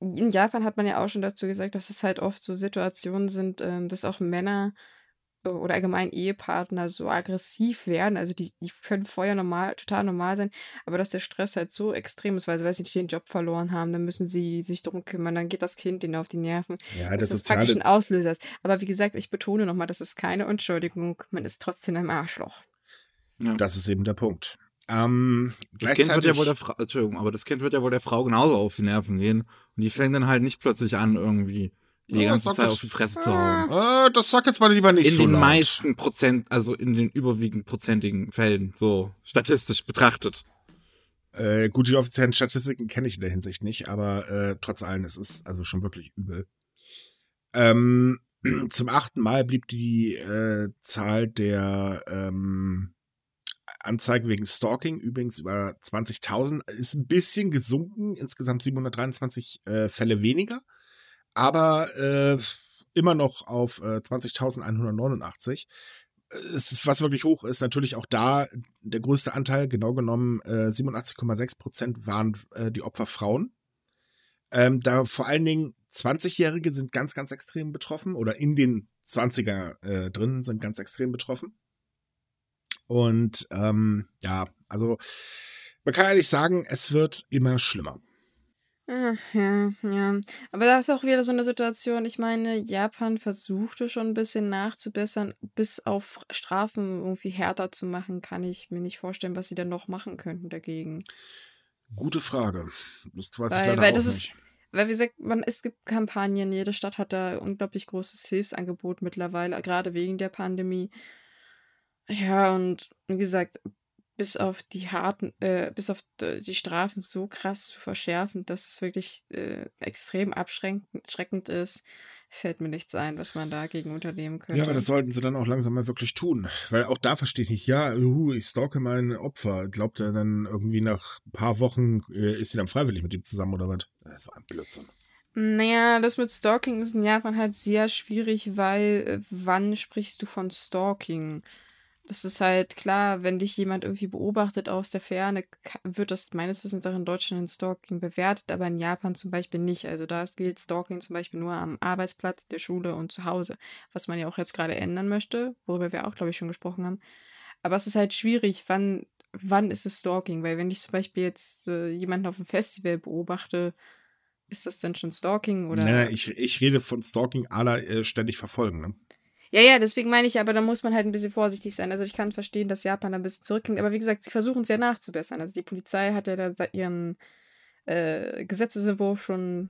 in Japan hat man ja auch schon dazu gesagt, dass es halt oft so Situationen sind, ähm, dass auch Männer oder allgemein Ehepartner so aggressiv werden. Also die, die können vorher normal, total normal sein, aber dass der Stress halt so extrem ist, weil sie, weiß nicht, den Job verloren haben, dann müssen sie sich darum kümmern, dann geht das Kind ihnen auf die Nerven. Ja, das, das ist praktisch ein Auslöser ist. Aber wie gesagt, ich betone nochmal, das ist keine Entschuldigung, man ist trotzdem ein Arschloch. Ja. Das ist eben der Punkt. Ähm, das Kind wird ja wohl der Frau, Entschuldigung, aber das Kind wird ja wohl der Frau genauso auf die Nerven gehen. Und die fängt dann halt nicht plötzlich an, irgendwie die oh, ganze Zeit auf die Fresse zu hauen. Äh, das sag jetzt mal lieber nicht in so In den laut. meisten Prozent, also in den überwiegend prozentigen Fällen, so statistisch betrachtet. Äh, gut, die offiziellen Statistiken kenne ich in der Hinsicht nicht, aber äh, trotz allem, es ist also schon wirklich übel. Ähm, zum achten Mal blieb die äh, Zahl der ähm, Anzeigen wegen Stalking übrigens über 20.000, ist ein bisschen gesunken, insgesamt 723 äh, Fälle weniger aber äh, immer noch auf äh, 20.189. Ist, was wirklich hoch ist, natürlich auch da der größte Anteil, genau genommen äh, 87,6 Prozent waren äh, die Opfer Frauen. Ähm, da vor allen Dingen 20-Jährige sind ganz, ganz extrem betroffen oder in den 20er äh, drin sind ganz extrem betroffen. Und ähm, ja, also man kann eigentlich sagen, es wird immer schlimmer. Ach, ja, ja. Aber da ist auch wieder so eine Situation, ich meine, Japan versuchte schon ein bisschen nachzubessern, bis auf Strafen irgendwie härter zu machen, kann ich mir nicht vorstellen, was sie denn noch machen könnten dagegen. Gute Frage. Das weiß weil, ich leider weil auch das nicht. Ist, weil wie gesagt, man, es gibt Kampagnen, jede Stadt hat da unglaublich großes Hilfsangebot mittlerweile, gerade wegen der Pandemie. Ja, und wie gesagt, bis auf die harten, äh, bis auf die Strafen so krass zu verschärfen, dass es wirklich äh, extrem abschreckend ist, fällt mir nichts ein, was man dagegen unternehmen könnte. Ja, aber das sollten sie dann auch langsam mal wirklich tun. Weil auch da verstehe ich nicht, ja, uh, ich stalke mein Opfer. Glaubt er dann irgendwie nach ein paar Wochen, äh, ist sie dann freiwillig mit ihm zusammen oder was? Das so ein Blödsinn. Naja, das mit Stalking ist in Japan halt sehr schwierig, weil äh, wann sprichst du von Stalking? Das ist halt klar, wenn dich jemand irgendwie beobachtet aus der Ferne, wird das meines Wissens auch in Deutschland in Stalking bewertet, aber in Japan zum Beispiel nicht. Also da gilt Stalking zum Beispiel nur am Arbeitsplatz, der Schule und zu Hause, was man ja auch jetzt gerade ändern möchte, worüber wir auch, glaube ich, schon gesprochen haben. Aber es ist halt schwierig, wann, wann ist es Stalking? Weil wenn ich zum Beispiel jetzt äh, jemanden auf dem Festival beobachte, ist das denn schon Stalking oder? Nein, ich, ich rede von Stalking aller äh, ständig verfolgen, ne? Ja, ja, deswegen meine ich aber, da muss man halt ein bisschen vorsichtig sein. Also ich kann verstehen, dass Japan da ein bisschen zurückging, aber wie gesagt, sie versuchen es ja nachzubessern. Also die Polizei hat ja da ihren äh, Gesetzesentwurf schon,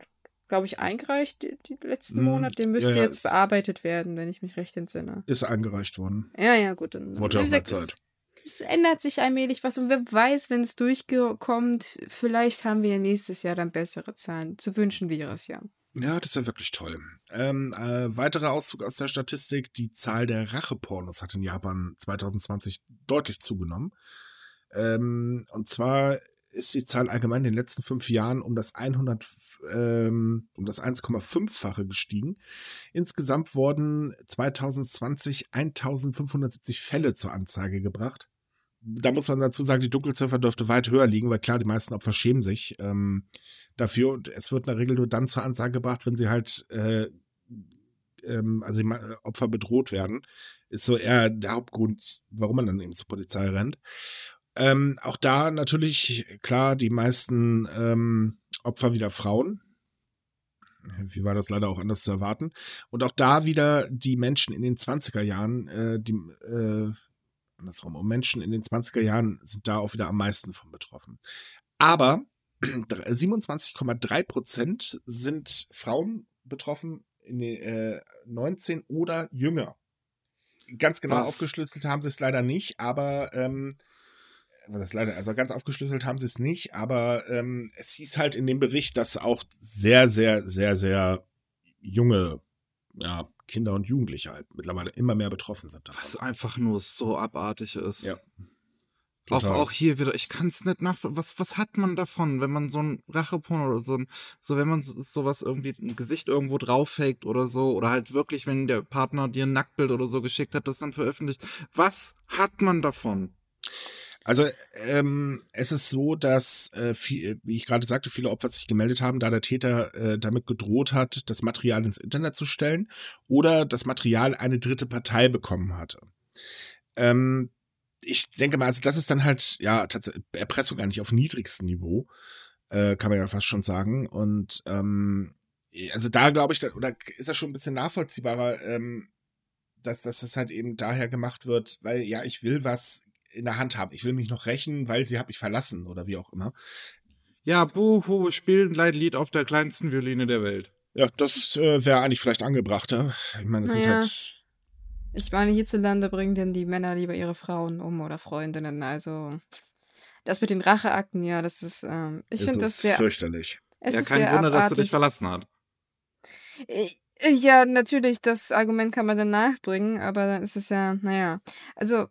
glaube ich, eingereicht die, die letzten mm, Monate. Der müsste ja, ja, jetzt bearbeitet werden, wenn ich mich recht entsinne. Ist eingereicht worden. Ja, ja, gut. Dann, Wurde auch gesagt, Zeit. Es, es ändert sich allmählich was und wer weiß, wenn es durchkommt, vielleicht haben wir ja nächstes Jahr dann bessere Zahlen. So wünschen wir es ja. Ja, das ist ja wirklich toll. Ähm, äh, weiterer Auszug aus der Statistik, die Zahl der Rachepornos hat in Japan 2020 deutlich zugenommen. Ähm, und zwar ist die Zahl allgemein in den letzten fünf Jahren um das 100, ähm, um das 1,5-fache gestiegen. Insgesamt wurden 2020 1570 Fälle zur Anzeige gebracht da muss man dazu sagen, die Dunkelziffer dürfte weit höher liegen, weil klar, die meisten Opfer schämen sich ähm, dafür und es wird in der Regel nur dann zur Ansage gebracht, wenn sie halt, äh, ähm, also die Opfer bedroht werden. Ist so eher der Hauptgrund, warum man dann eben zur Polizei rennt. Ähm, auch da natürlich, klar, die meisten ähm, Opfer wieder Frauen. Wie war das leider auch anders zu erwarten? Und auch da wieder die Menschen in den 20er Jahren, äh, die, äh, andersrum. Und Menschen in den 20er Jahren sind da auch wieder am meisten von betroffen. Aber 27,3 Prozent sind Frauen betroffen in den, äh, 19 oder jünger. Ganz genau Was? aufgeschlüsselt haben sie es leider nicht, aber ähm, das leider, also ganz aufgeschlüsselt haben sie es nicht, aber ähm, es hieß halt in dem Bericht, dass auch sehr, sehr, sehr, sehr junge ja, Kinder und Jugendliche halt mittlerweile immer mehr betroffen sind. Davon. Was einfach nur so abartig ist. Ja. Auch, auch hier wieder, ich kann es nicht nach, was, was hat man davon, wenn man so ein Racheporn oder so ein, so wenn man sowas irgendwie ein Gesicht irgendwo drauffaked oder so, oder halt wirklich, wenn der Partner dir ein Nacktbild oder so geschickt hat, das dann veröffentlicht. Was hat man davon? Also ähm, es ist so, dass, äh, viel, wie ich gerade sagte, viele Opfer sich gemeldet haben, da der Täter äh, damit gedroht hat, das Material ins Internet zu stellen oder das Material eine dritte Partei bekommen hatte. Ähm, ich denke mal, also das ist dann halt, ja, Erpressung eigentlich auf niedrigstem Niveau, äh, kann man ja fast schon sagen. Und ähm, also da glaube ich, oder ist das schon ein bisschen nachvollziehbarer, ähm, dass, dass das halt eben daher gemacht wird, weil ja, ich will was in der Hand haben. Ich will mich noch rächen, weil sie hat mich verlassen oder wie auch immer. Ja, buhu, spielen ein Lied auf der kleinsten Violine der Welt. Ja, das äh, wäre eigentlich vielleicht angebrachter. Ich meine, das naja. sind halt. Ich meine, hierzulande bringen denn die Männer lieber ihre Frauen um oder Freundinnen. Also, das mit den Racheakten, ja, das ist, ähm, ich finde das sehr. fürchterlich. ja, kein Wunder, dass du dich verlassen hat. Äh, ja, natürlich, das Argument kann man dann nachbringen, aber dann ist es ja, naja. Also,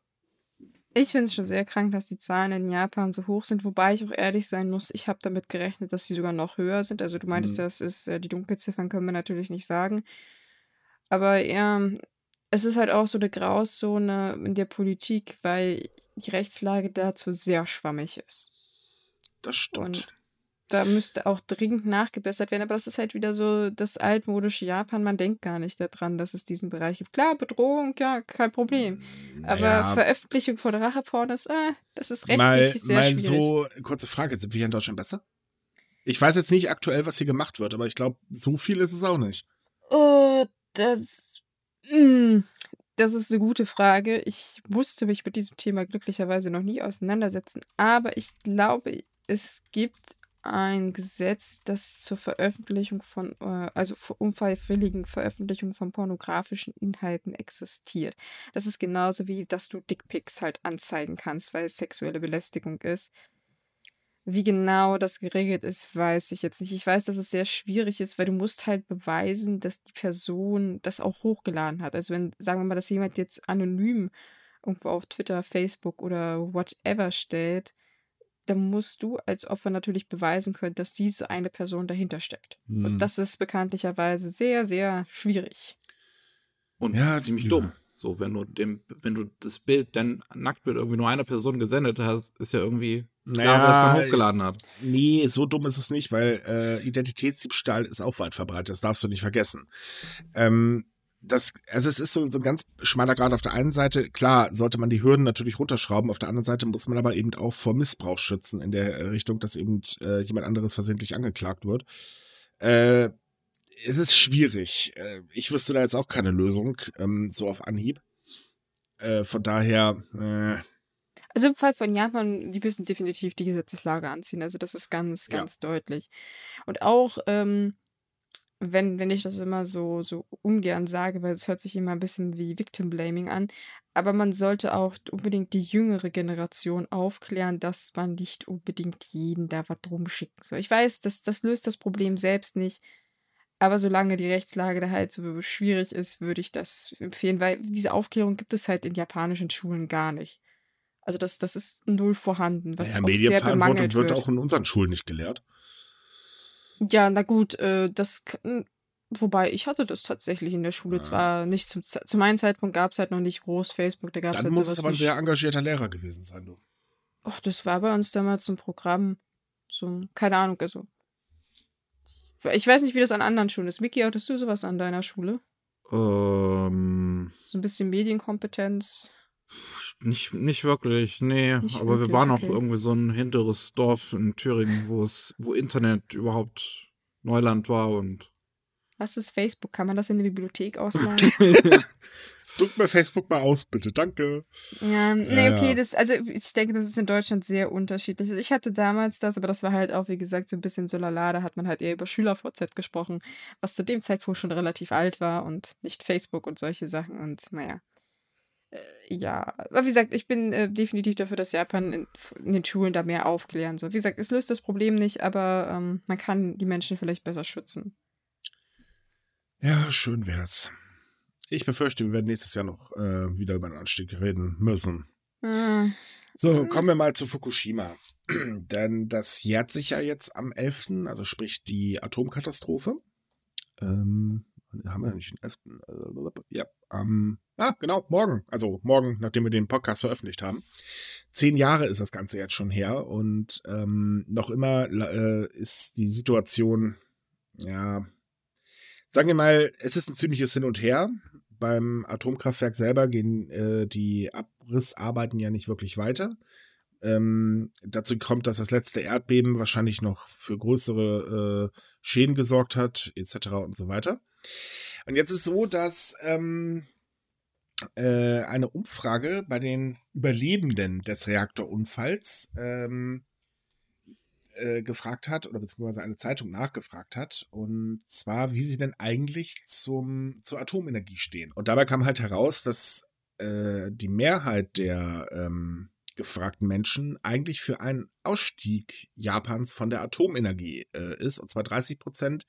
ich finde es schon sehr krank, dass die Zahlen in Japan so hoch sind, wobei ich auch ehrlich sein muss, ich habe damit gerechnet, dass sie sogar noch höher sind. Also du meintest, mhm. das ist, äh, die Dunkelziffern können wir natürlich nicht sagen. Aber ja, es ist halt auch so eine Grauzone in der Politik, weil die Rechtslage dazu sehr schwammig ist. Das stimmt. Und da müsste auch dringend nachgebessert werden, aber das ist halt wieder so das altmodische Japan. Man denkt gar nicht daran, dass es diesen Bereich gibt. Klar, Bedrohung, ja, kein Problem. Aber naja, Veröffentlichung von Rachepornos, ah, das ist rechtlich mal, sehr mal schwierig. so, kurze Frage, sind wir hier in Deutschland besser? Ich weiß jetzt nicht aktuell, was hier gemacht wird, aber ich glaube, so viel ist es auch nicht. Oh, das. Mh, hm, das ist eine gute Frage. Ich musste mich mit diesem Thema glücklicherweise noch nie auseinandersetzen, aber ich glaube, es gibt ein Gesetz, das zur Veröffentlichung von, äh, also zur unfreiwilligen Veröffentlichung von pornografischen Inhalten existiert. Das ist genauso wie, dass du Dickpics halt anzeigen kannst, weil es sexuelle Belästigung ist. Wie genau das geregelt ist, weiß ich jetzt nicht. Ich weiß, dass es sehr schwierig ist, weil du musst halt beweisen, dass die Person das auch hochgeladen hat. Also wenn, sagen wir mal, dass jemand jetzt anonym irgendwo auf Twitter, Facebook oder whatever stellt, dann musst du als Opfer natürlich beweisen können, dass diese eine Person dahinter steckt. Hm. Und das ist bekanntlicherweise sehr, sehr schwierig. Und ja, ziemlich dumm. So, wenn du dem, wenn du das Bild, dein Nacktbild irgendwie nur einer Person gesendet hast, ist ja irgendwie klar, naja, wer es dann hochgeladen hat. Nee, so dumm ist es nicht, weil äh, Identitätsdiebstahl ist auch weit verbreitet, das darfst du nicht vergessen. Ähm, das, also es ist so, so ein ganz schmaler Grad auf der einen Seite. Klar, sollte man die Hürden natürlich runterschrauben. Auf der anderen Seite muss man aber eben auch vor Missbrauch schützen in der Richtung, dass eben äh, jemand anderes versehentlich angeklagt wird. Äh, es ist schwierig. Äh, ich wüsste da jetzt auch keine Lösung, ähm, so auf Anhieb. Äh, von daher. Äh, also im Fall von Japan, die müssen definitiv die Gesetzeslage anziehen. Also das ist ganz, ganz ja. deutlich. Und auch, ähm, wenn, wenn ich das immer so, so ungern sage, weil es hört sich immer ein bisschen wie Victim Blaming an, aber man sollte auch unbedingt die jüngere Generation aufklären, dass man nicht unbedingt jeden da was drum schicken soll. Ich weiß, das, das löst das Problem selbst nicht, aber solange die Rechtslage da halt so schwierig ist, würde ich das empfehlen, weil diese Aufklärung gibt es halt in japanischen Schulen gar nicht. Also das, das ist null vorhanden. Was ja, Medienverantwortung wird, wird auch in unseren Schulen nicht gelehrt. Ja, na gut, äh, das wobei ich hatte das tatsächlich in der Schule. Ja. Zwar nicht zum, zu meinem Zeitpunkt gab es halt noch nicht groß Facebook, da gab es halt muss es aber ein sehr engagierter Lehrer gewesen sein, du. Ach, das war bei uns damals ein Programm. So, keine Ahnung, also. Ich weiß nicht, wie das an anderen Schulen ist. Miki, hattest du sowas an deiner Schule? Ähm. So ein bisschen Medienkompetenz. Nicht, nicht wirklich, nee. Nicht aber wirklich, wir waren okay. auch irgendwie so ein hinteres Dorf in Thüringen, wo es, wo Internet überhaupt Neuland war und. Was ist Facebook? Kann man das in der Bibliothek ausleihen? Drück mir Facebook mal aus, bitte. Danke. Ja, nee, okay, das, also ich denke, das ist in Deutschland sehr unterschiedlich. Ich hatte damals das, aber das war halt auch, wie gesagt, so ein bisschen so lala, da hat man halt eher über SchülerVZ gesprochen, was zu dem Zeitpunkt schon relativ alt war und nicht Facebook und solche Sachen und naja. Äh, ja, aber wie gesagt, ich bin äh, definitiv dafür, dass Japan in, in, den Schulen da mehr aufklären soll. Wie gesagt, es löst das Problem nicht, aber ähm, man kann die Menschen vielleicht besser schützen. Ja, schön wär's. Ich befürchte, wir werden nächstes Jahr noch äh, wieder über den Anstieg reden müssen. Hm. So, kommen wir mal zu Fukushima. Denn das jährt sich ja jetzt am 11., also sprich die Atomkatastrophe. Ähm, haben wir nicht den 11.? Äh, ja, am, ah, genau, morgen. Also morgen, nachdem wir den Podcast veröffentlicht haben. Zehn Jahre ist das Ganze jetzt schon her und ähm, noch immer äh, ist die Situation, ja, sagen wir mal, es ist ein ziemliches Hin und Her. Beim Atomkraftwerk selber gehen äh, die Abrissarbeiten ja nicht wirklich weiter. Ähm, dazu kommt, dass das letzte Erdbeben wahrscheinlich noch für größere äh, Schäden gesorgt hat, etc. und so weiter. Und jetzt ist so, dass ähm, äh, eine Umfrage bei den Überlebenden des Reaktorunfalls ähm, äh, gefragt hat, oder beziehungsweise eine Zeitung nachgefragt hat, und zwar, wie sie denn eigentlich zum, zur Atomenergie stehen. Und dabei kam halt heraus, dass äh, die Mehrheit der ähm, gefragten Menschen eigentlich für einen Ausstieg Japans von der Atomenergie äh, ist. Und zwar 30 Prozent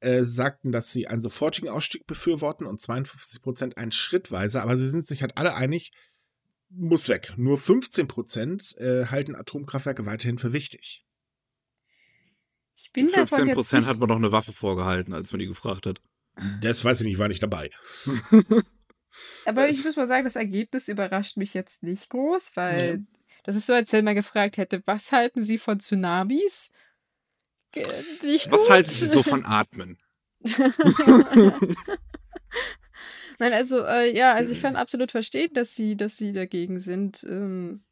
äh, sagten, dass sie einen sofortigen Ausstieg befürworten und 52 Prozent einen schrittweise. Aber sie sind sich halt alle einig, muss weg. Nur 15 Prozent äh, halten Atomkraftwerke weiterhin für wichtig. Ich bin 15 Prozent hat man noch eine Waffe vorgehalten, als man die gefragt hat. Das weiß ich nicht, war nicht dabei. Aber ich muss mal sagen, das Ergebnis überrascht mich jetzt nicht groß, weil ja. das ist so, als wenn man gefragt hätte, was halten Sie von Tsunamis? Nicht was halten Sie so von Atmen? Nein, also äh, ja, also ich kann absolut verstehen, dass sie, dass sie dagegen sind. Ähm,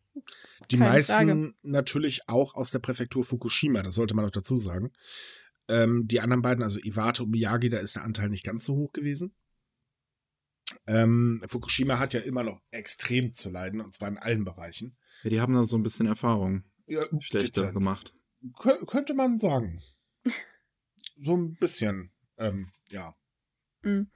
die meisten Frage. natürlich auch aus der Präfektur Fukushima, das sollte man auch dazu sagen. Ähm, die anderen beiden, also Iwate und Miyagi, da ist der Anteil nicht ganz so hoch gewesen. Ähm, Fukushima hat ja immer noch extrem zu leiden, und zwar in allen Bereichen. Ja, die haben da so ein bisschen Erfahrung. Ja, schlechter gemacht. könnte man sagen. so ein bisschen, ähm, ja. Mhm.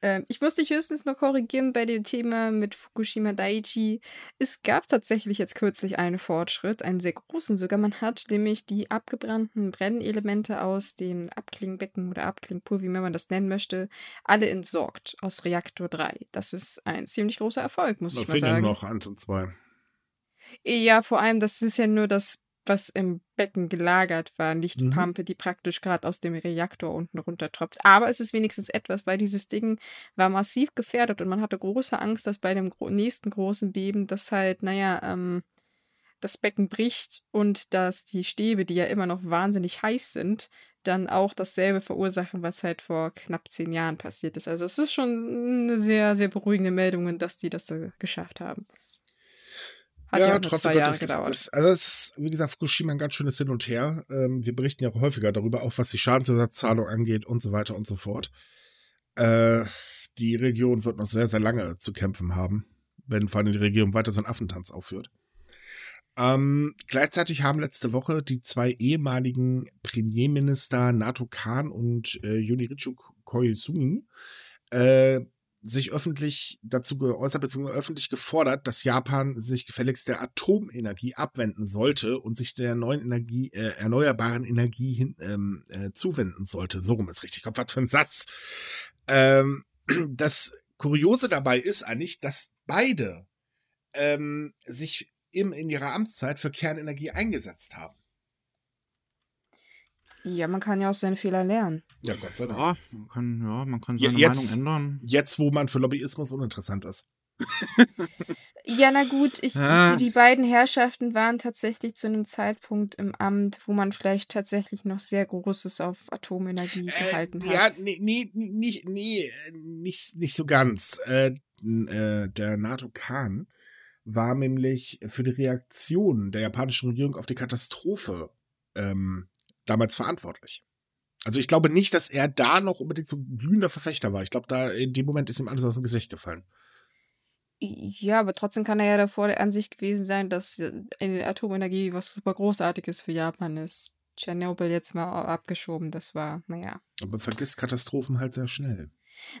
Ähm, ich muss dich höchstens noch korrigieren bei dem Thema mit Fukushima Daiichi. Es gab tatsächlich jetzt kürzlich einen Fortschritt, einen sehr großen sogar. Man hat nämlich die abgebrannten Brennelemente aus dem Abklingbecken oder Abklingpool, wie man das nennen möchte, alle entsorgt aus Reaktor 3. Das ist ein ziemlich großer Erfolg, muss da ich mal sagen. noch eins und zwei. Ja, vor allem, das ist ja nur das was im Becken gelagert war, nicht die Mhm. Pampe, die praktisch gerade aus dem Reaktor unten runtertropft. Aber es ist wenigstens etwas, weil dieses Ding war massiv gefährdet und man hatte große Angst, dass bei dem nächsten großen Beben das halt, naja, ähm, das Becken bricht und dass die Stäbe, die ja immer noch wahnsinnig heiß sind, dann auch dasselbe verursachen, was halt vor knapp zehn Jahren passiert ist. Also es ist schon eine sehr, sehr beruhigende Meldung, dass die das äh, geschafft haben. Hat ja, auch nur zwei Gott, Jahre das, gedauert. Das, also es ist, wie gesagt, Fukushima ein ganz schönes Hin und Her. Ähm, wir berichten ja auch häufiger darüber, auch was die Schadensersatzzahlung angeht und so weiter und so fort. Äh, die Region wird noch sehr, sehr lange zu kämpfen haben, wenn vor allem die Regierung weiter so einen Affentanz aufführt. Ähm, gleichzeitig haben letzte Woche die zwei ehemaligen Premierminister Nato Kan und äh, Yunirichu Koizumi äh, sich öffentlich dazu geäußert bzw. öffentlich gefordert, dass Japan sich gefälligst der Atomenergie abwenden sollte und sich der neuen Energie, äh, erneuerbaren Energie hin, ähm, äh, zuwenden sollte. So rum ist richtig. Gott, was für ein Satz. Ähm, das Kuriose dabei ist eigentlich, dass beide ähm, sich im, in ihrer Amtszeit für Kernenergie eingesetzt haben. Ja, man kann ja aus seinen Fehlern lernen. Ja, Gott sei Dank. Ja, man kann, ja, man kann Ja, seine jetzt- Meinung ändern. Jetzt, wo man für Lobbyismus uninteressant ist. Ja, na gut, ich, Ja. die, die beiden Herrschaften waren tatsächlich zu einem Zeitpunkt im Amt, wo man vielleicht tatsächlich noch sehr Großes auf Atomenergie gehalten Äh, ja, hat. nee, nee, nicht, nee, nicht, nicht so ganz. Äh, äh, der NATO-Khan war nämlich für die Reaktion der japanischen Regierung auf die Katastrophe ähm, damals verantwortlich. Also ich glaube nicht, dass er da noch unbedingt so ein glühender Verfechter war. Ich glaube, da in dem Moment ist ihm alles aus dem Gesicht gefallen. Ja, aber trotzdem kann er ja davor der Ansicht gewesen sein, dass äh, Atomenergie was super Großartiges für Japan ist. Tschernobyl jetzt mal abgeschoben, das war, naja. Aber vergisst Katastrophen halt sehr schnell.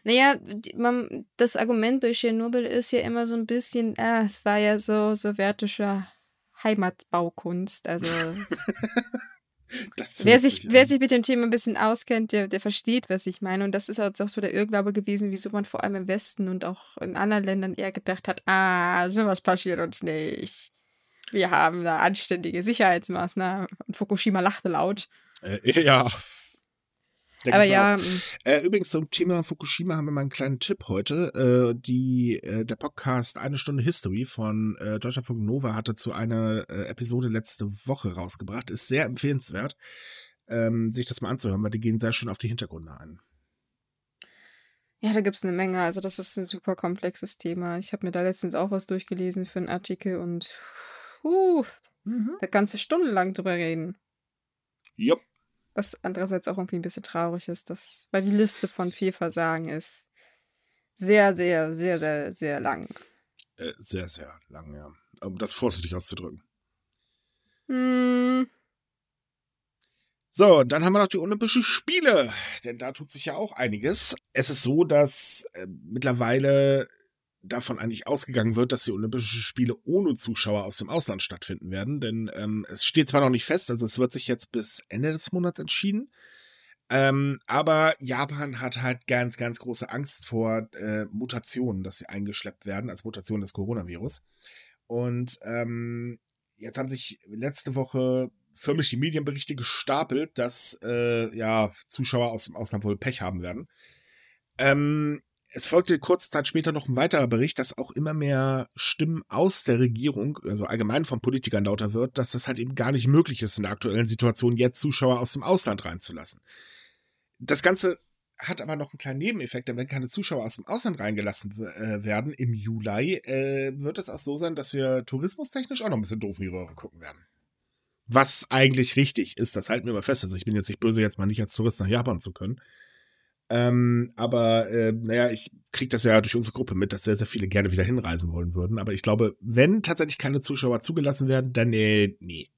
Naja, man, das Argument bei Tschernobyl ist ja immer so ein bisschen, ah, es war ja so sowjetische Heimatbaukunst. Also wer sich, wer ja. sich mit dem Thema ein bisschen auskennt, der, der versteht, was ich meine. Und das ist halt auch so der Irrglaube gewesen, wieso man vor allem im Westen und auch in anderen Ländern eher gedacht hat, ah, sowas passiert uns nicht. Wir haben da anständige Sicherheitsmaßnahmen. Und Fukushima lachte laut. Äh, ja. Denk Aber auch. ja, mm, Äh, übrigens zum Thema Fukushima haben wir mal einen kleinen Tipp heute. Äh, die, äh, der Podcast Eine Stunde History von äh, Deutschlandfunk Nova hatte zu einer äh, Episode letzte Woche rausgebracht. Ist sehr empfehlenswert, ähm, sich das mal anzuhören, weil die gehen sehr schön auf die Hintergründe ein. ja, da gibt es eine Menge. Also das ist ein super komplexes Thema. Ich habe mir da letztens auch was durchgelesen für einen Artikel und uh, da kannst du stundenlang drüber reden. Jupp. Was andererseits auch irgendwie ein bisschen traurig ist, dass, weil die Liste von Fehlversagen ist sehr, sehr, sehr, sehr, sehr lang. Äh, sehr, sehr lang, ja. Um das vorsichtig auszudrücken. Hm, So, dann haben wir noch die Olympischen Spiele, denn da tut sich ja auch einiges. Es ist so, dass äh, mittlerweile davon eigentlich ausgegangen wird, dass die Olympischen Spiele ohne Zuschauer aus dem Ausland stattfinden werden, denn ähm, es steht zwar noch nicht fest, also es wird sich jetzt bis Ende des Monats entschieden, ähm, aber Japan hat halt ganz, ganz große Angst vor äh, Mutationen, dass sie eingeschleppt werden als Mutation des Coronavirus. Und ähm, jetzt haben sich letzte Woche förmlich die Medienberichte gestapelt, dass äh, ja Zuschauer aus dem Ausland wohl Pech haben werden. Ähm, es folgte kurze Zeit später noch ein weiterer Bericht, dass auch immer mehr Stimmen aus der Regierung, also allgemein von Politikern lauter wird, dass das halt eben gar nicht möglich ist in der aktuellen Situation, jetzt Zuschauer aus dem Ausland reinzulassen. Das Ganze hat aber noch einen kleinen Nebeneffekt, denn wenn keine Zuschauer aus dem Ausland reingelassen äh, werden im Juli, äh, wird es auch so sein, dass wir tourismustechnisch auch noch ein bisschen doof in die Röhre gucken werden. Was eigentlich richtig ist, das halten wir mal fest. Also ich bin jetzt nicht böse, jetzt mal nicht als Tourist nach Japan zu können. Ähm, aber äh, naja, ich kriege das ja durch unsere Gruppe mit, dass sehr, sehr viele gerne wieder hinreisen wollen würden. Aber ich glaube, wenn tatsächlich keine Zuschauer zugelassen werden, dann äh, nee.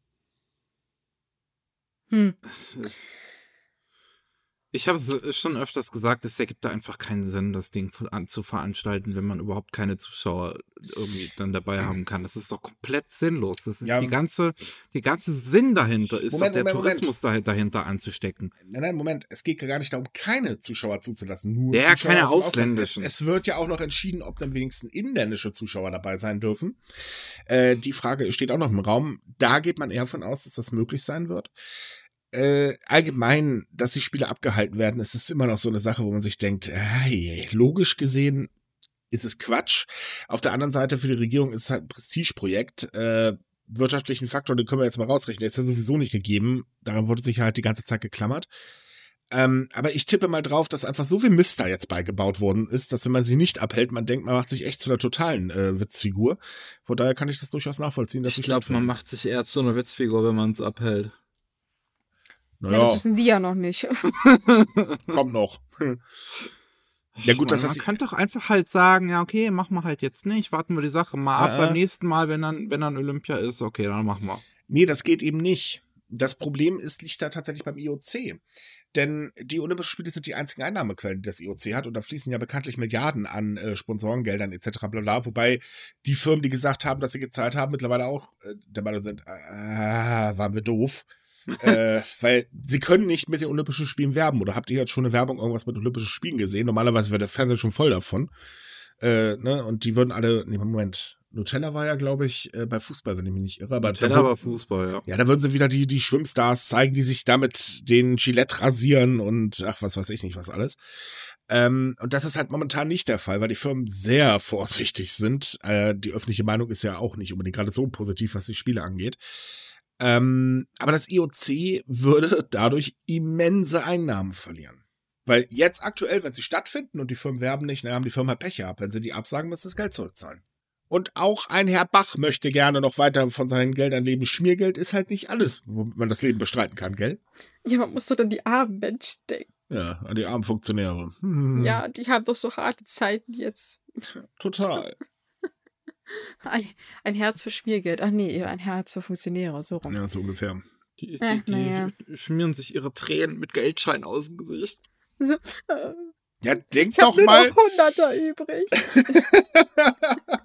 Hm. Ich habe es schon öfters gesagt, es ergibt da einfach keinen Sinn, das Ding zu veranstalten, wenn man überhaupt keine Zuschauer irgendwie dann dabei haben kann. Das ist doch komplett sinnlos. Das ist ja. die ganze, die ganze Sinn dahinter, ist Moment, doch der Moment, Tourismus Moment. dahinter anzustecken. Nein, nein, Moment, es geht gar nicht darum, keine Zuschauer zuzulassen, nur ja, Zuschauer keine ausländischen. Es, es, wird ja auch noch entschieden, ob dann wenigstens inländische Zuschauer dabei sein dürfen. Äh, die Frage steht auch noch im Raum. Da geht man eher von aus, dass das möglich sein wird äh, allgemein, dass die Spiele abgehalten werden, es ist immer noch so eine Sache, wo man sich denkt, äh, logisch gesehen ist es Quatsch. Auf der anderen Seite für die Regierung ist es halt ein Prestigeprojekt. Äh, wirtschaftlichen Faktor, den können wir jetzt mal rausrechnen, der ist ja sowieso nicht gegeben. Daran wurde sich halt die ganze Zeit geklammert. Ähm, aber ich tippe mal drauf, dass einfach so viel Mist da jetzt beigebaut worden ist, dass wenn man sie nicht abhält, man denkt, man macht sich echt zu einer totalen äh, Witzfigur. Von daher kann ich das durchaus nachvollziehen. Dass ich glaube, man macht sich eher zu einer Witzfigur, wenn man es abhält. Naja. Ja, das wissen die ja noch nicht. Kommt noch. Ja gut, das man könnte doch einfach halt sagen, ja okay, machen wir halt jetzt nicht, warten wir die Sache mal ab. Äh, Beim nächsten Mal, wenn dann, wenn dann Olympia ist, okay, dann machen wir. Nee, das geht eben nicht. Das Problem ist, liegt da tatsächlich beim IOC. Denn die Olympischen Spiele sind die einzigen Einnahmequellen, die das IOC hat. Und da fließen ja bekanntlich Milliarden an äh, Sponsorengeldern etc. Bla, bla Wobei die Firmen, die gesagt haben, dass sie gezahlt haben, mittlerweile auch äh, der Meinung sind, äh, waren wir doof äh, weil sie können nicht mit den Olympischen Spielen werben. Oder habt ihr jetzt schon eine Werbung irgendwas mit Olympischen Spielen gesehen? Normalerweise wäre der Fernseher schon voll davon. Äh, ne? Und die würden alle, nee, Moment, Nutella war ja, glaube ich, äh, bei Fußball, wenn ich mich nicht irre. Aber Nutella war Fußball, ja. Ja, da würden sie wieder die, die Schwimmstars zeigen, die sich damit den Gillette rasieren und ach, was weiß ich nicht, was alles. Ähm, und das ist halt momentan nicht der Fall, weil die Firmen sehr vorsichtig sind. Äh, die öffentliche Meinung ist ja auch nicht unbedingt gerade so positiv, was die Spiele angeht. Ähm, aber das IOC würde dadurch immense Einnahmen verlieren. Weil jetzt aktuell, wenn sie stattfinden und die Firmen werben nicht, dann haben die Firmen halt Pech gehabt. Wenn sie die absagen, müssen sie das Geld zurückzahlen. Und auch ein Herr Bach möchte gerne noch weiter von seinen Geldern leben. Schmiergeld ist halt nicht alles, womit man das Leben bestreiten kann, gell? Ja, man muss doch dann die armen Menschen denken. Ja, an die armen Funktionäre. Hm. Ja, die haben doch so harte Zeiten jetzt. Total. Ein, ein, Herz für Schmiergeld. Ach nee, ein Herz für Funktionäre, so rum. Ja, so ungefähr. Die, die, Ach, die ja. schmieren sich ihre Tränen mit Geldschein aus dem Gesicht. So, äh, ja, denk doch mal. Noch Hunderter übrig.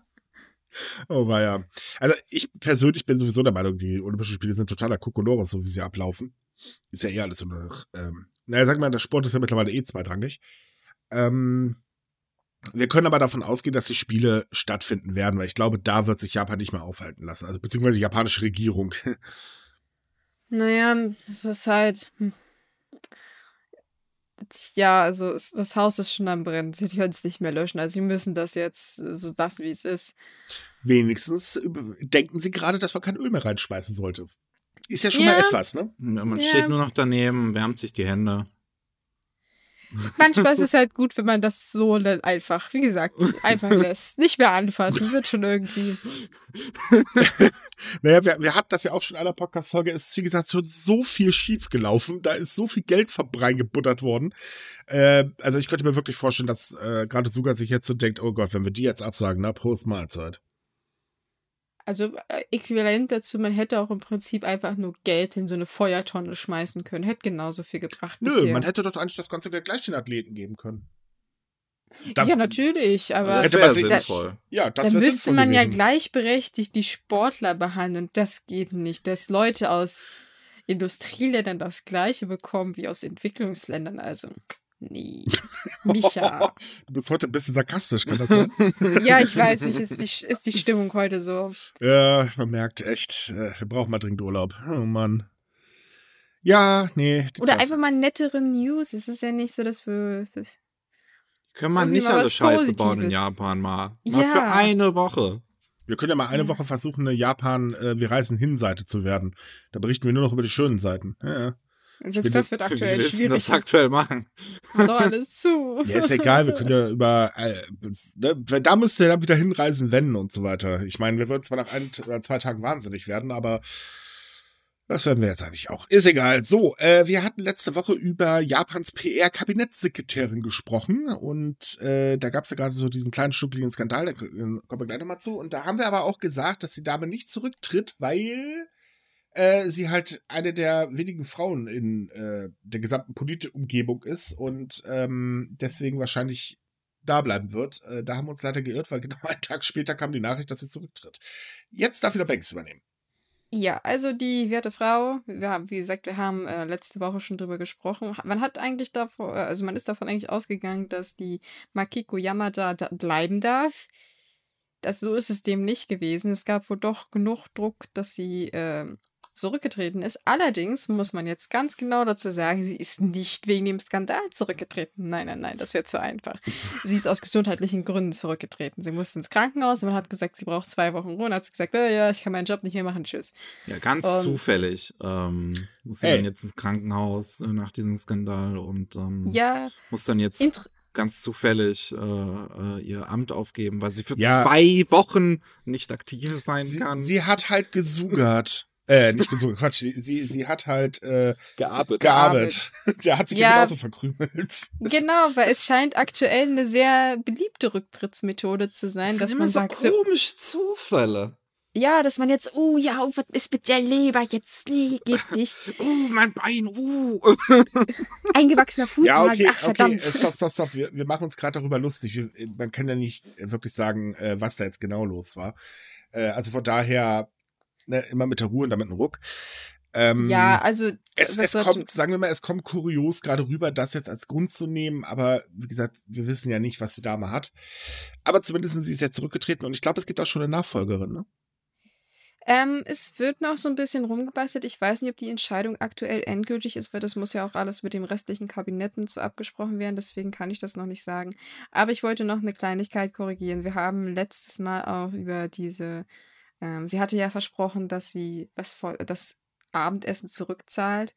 oh, war ja. Also, ich persönlich bin sowieso der Meinung, die Olympischen Spiele sind totaler Kokolores, so wie sie ablaufen. Ist ja eh alles so eine, ähm, naja, sag mal, der Sport ist ja mittlerweile eh zweitrangig. Ähm, wir können aber davon ausgehen, dass die Spiele stattfinden werden, weil ich glaube, da wird sich Japan nicht mehr aufhalten lassen. Also beziehungsweise die japanische Regierung. Naja, das ist halt. Hm. Ja, also das Haus ist schon am Brennen. Sie können es nicht mehr löschen. Also sie müssen das jetzt so lassen, wie es ist. Wenigstens denken sie gerade, dass man kein Öl mehr reinschmeißen sollte. Ist ja schon ja. mal etwas, ne? Ja, man ja. steht nur noch daneben, wärmt sich die Hände. Manchmal ist es halt gut, wenn man das so einfach, wie gesagt, einfach lässt. Nicht mehr anfassen, wird schon irgendwie. naja, wir, wir hatten das ja auch schon in einer Podcast-Folge. Es ist, wie gesagt, schon so viel schief gelaufen. Da ist so viel Geld reingebuttert worden. Äh, also ich könnte mir wirklich vorstellen, dass äh, gerade Suga sich jetzt so denkt, oh Gott, wenn wir die jetzt absagen, na, Prost Mahlzeit. Also äh, äquivalent dazu, man hätte auch im Prinzip einfach nur Geld in so eine Feuertonne schmeißen können. Hätte genauso viel gebracht. Nö, bisher. man hätte doch eigentlich das ganze Geld gleich den Athleten geben können. Dann, ja, natürlich, aber das wäre sinnvoll. Ja, das dann müsste man gewesen. ja gleichberechtigt die Sportler behandeln. Das geht nicht, dass Leute aus Industrieländern das Gleiche bekommen wie aus Entwicklungsländern. Also. Nee. Micha. du bist heute ein bisschen sarkastisch, kann das sein? ja, ich weiß nicht, ist die, ist die Stimmung heute so. Ja, man merkt echt, äh, wir brauchen mal dringend Urlaub. Oh Mann. Ja, nee. Oder Zeit. einfach mal nettere News. Es ist ja nicht so, dass wir. Das Können wir nicht alle Scheiße bauen in Japan mal. Mal ja. für eine Woche. Wir können ja mal eine Woche versuchen, eine Japan, äh, wir reisen hin Seite zu werden. Da berichten wir nur noch über die schönen Seiten. Ja, ja. Selbst das wird aktuell wie schwierig. das aktuell machen? Mach doch alles zu. Ja, ist egal, wir können ja über, äh, ne, da müsst ihr dann wieder hinreisen, wenn und so weiter. Ich meine, wir würden zwar nach ein oder zwei Tagen wahnsinnig werden, aber das werden wir jetzt eigentlich auch. Ist egal. So, äh, wir hatten letzte Woche über Japans PR-Kabinettssekretärin gesprochen und äh, da gab es ja gerade so diesen kleinen schnuckligen Skandal, da kommen wir gleich nochmal zu. Und da haben wir aber auch gesagt, dass die Dame nicht zurücktritt, weil äh, sie halt eine der wenigen Frauen in äh, der gesamten Politumgebung ist und ähm, deswegen wahrscheinlich da bleiben wird. Äh, da haben wir uns leider geirrt, weil genau einen Tag später kam die Nachricht, dass sie zurücktritt. Jetzt darf wieder Banks übernehmen. Ja, also die werte Frau, wir haben, wie gesagt, wir haben äh, letzte Woche schon drüber gesprochen. Man hat eigentlich davon, also man ist davon eigentlich ausgegangen, dass die Makiko Yamada da bleiben darf. Das, so ist es dem nicht gewesen. Es gab wohl doch genug Druck, dass sie äh, zurückgetreten ist. Allerdings muss man jetzt ganz genau dazu sagen, sie ist nicht wegen dem Skandal zurückgetreten. Nein, nein, nein, das wäre zu einfach. sie ist aus gesundheitlichen Gründen zurückgetreten. Sie musste ins Krankenhaus und man hat gesagt, sie braucht zwei Wochen Ruhe und hat sie gesagt, oh, ja, ich kann meinen Job nicht mehr machen, tschüss. Ja, ganz und, zufällig ähm, muss sie ey. dann jetzt ins Krankenhaus äh, nach diesem Skandal und ähm, ja, muss dann jetzt ganz zufällig äh, äh, ihr Amt aufgeben, weil sie für ja. zwei Wochen nicht aktiv sein sie, kann. Sie hat halt gesugert. Äh, nicht gesungen, Quatsch. Sie, sie hat halt äh, gearbeitet. gearbeitet. Der hat sich ja, genauso verkrümelt. Genau, weil es scheint aktuell eine sehr beliebte Rücktrittsmethode zu sein, das dass man so sagt. Komische so, Zufälle. Ja, dass man jetzt, oh ja, oh, was ist mit der Leber jetzt? Nee, geht nicht. oh, mein Bein, uh. Eingewachsener Fuß. Ja, okay, Ach, verdammt. okay, stopp, stopp, stopp. Wir, wir machen uns gerade darüber lustig. Wir, man kann ja nicht wirklich sagen, äh, was da jetzt genau los war. Äh, also von daher, ne, immer mit der Ruhe und damit einen Ruck. Ähm, ja, also es, es kommt, sagen wir mal, es kommt kurios gerade rüber, das jetzt als Grund zu nehmen, aber wie gesagt, wir wissen ja nicht, was die Dame hat. Aber zumindest sind sie ist jetzt zurückgetreten und ich glaube, es gibt auch schon eine Nachfolgerin, ne? Ähm, es wird noch so ein bisschen rumgebastelt. Ich weiß nicht, ob die Entscheidung aktuell endgültig ist, weil das muss ja auch alles mit dem restlichen Kabinetten so abgesprochen werden. Deswegen kann ich das noch nicht sagen. Aber ich wollte noch eine Kleinigkeit korrigieren. Wir haben letztes Mal auch über diese ähm, sie hatte ja versprochen, dass sie was das Abendessen zurückzahlt.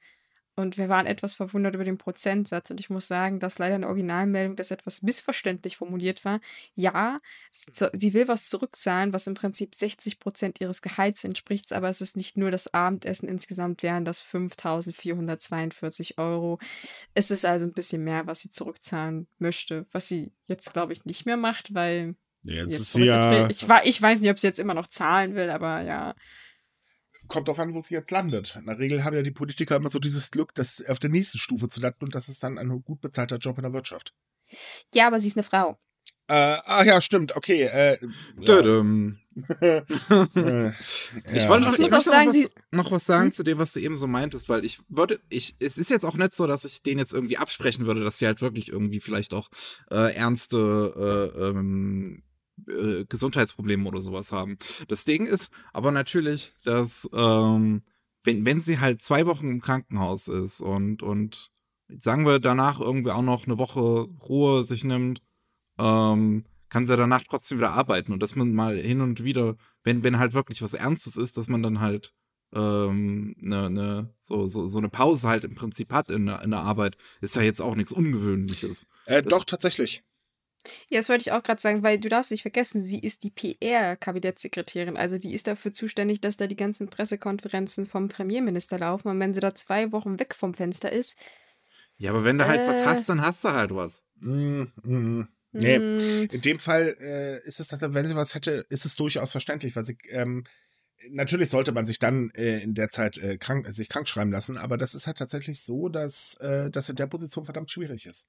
Und wir waren etwas verwundert über den Prozentsatz. Und ich muss sagen, dass leider in der Originalmeldung das etwas missverständlich formuliert war. Ja, sie will was zurückzahlen, was im Prinzip 60 Prozent ihres Gehalts entspricht. Aber es ist nicht nur das Abendessen. Insgesamt wären das 5.442 Euro. Es ist also ein bisschen mehr, was sie zurückzahlen möchte. Was sie jetzt, glaube ich, nicht mehr macht, weil Jetzt, jetzt ist ja. Ich, ich weiß nicht, ob sie jetzt immer noch zahlen will, aber ja. Kommt drauf an, wo sie jetzt landet. In der Regel haben ja die Politiker immer so dieses Glück, das auf der nächsten Stufe zu landen und das ist dann ein gut bezahlter Job in der Wirtschaft. Ja, aber sie ist eine Frau. Äh, ach ja, stimmt, okay. Äh, ja. ich wollte noch, ich sagen, noch, was, noch was sagen hm? zu dem, was du eben so meintest, weil ich würde, ich, es ist jetzt auch nicht so, dass ich denen jetzt irgendwie absprechen würde, dass sie halt wirklich irgendwie vielleicht auch äh, ernste äh, ähm, äh, Gesundheitsprobleme oder sowas haben. Das Ding ist aber natürlich, dass ähm, wenn, wenn sie halt zwei Wochen im Krankenhaus ist und, und sagen wir danach irgendwie auch noch eine Woche Ruhe sich nimmt, ähm, kann sie danach trotzdem wieder arbeiten und dass man mal hin und wieder, wenn, wenn halt wirklich was Ernstes ist, dass man dann halt ähm, ne, ne, so, so, so eine Pause halt im Prinzip hat in, in der Arbeit, ist ja jetzt auch nichts Ungewöhnliches. Äh, doch, tatsächlich. Ja, das wollte ich auch gerade sagen, weil du darfst nicht vergessen, sie ist die PR-Kabinettssekretärin. Also die ist dafür zuständig, dass da die ganzen Pressekonferenzen vom Premierminister laufen. Und wenn sie da zwei Wochen weg vom Fenster ist. Ja, aber wenn du halt was hast, äh. dann hast du halt was. Mm, mm. Nee, mm. in dem Fall äh, ist es, dass, wenn sie was hätte, ist es durchaus verständlich, weil sie, ähm, natürlich sollte man sich dann äh, in der Zeit äh, krank, sich krank schreiben lassen, aber das ist halt tatsächlich so, dass äh, das in der Position verdammt schwierig ist.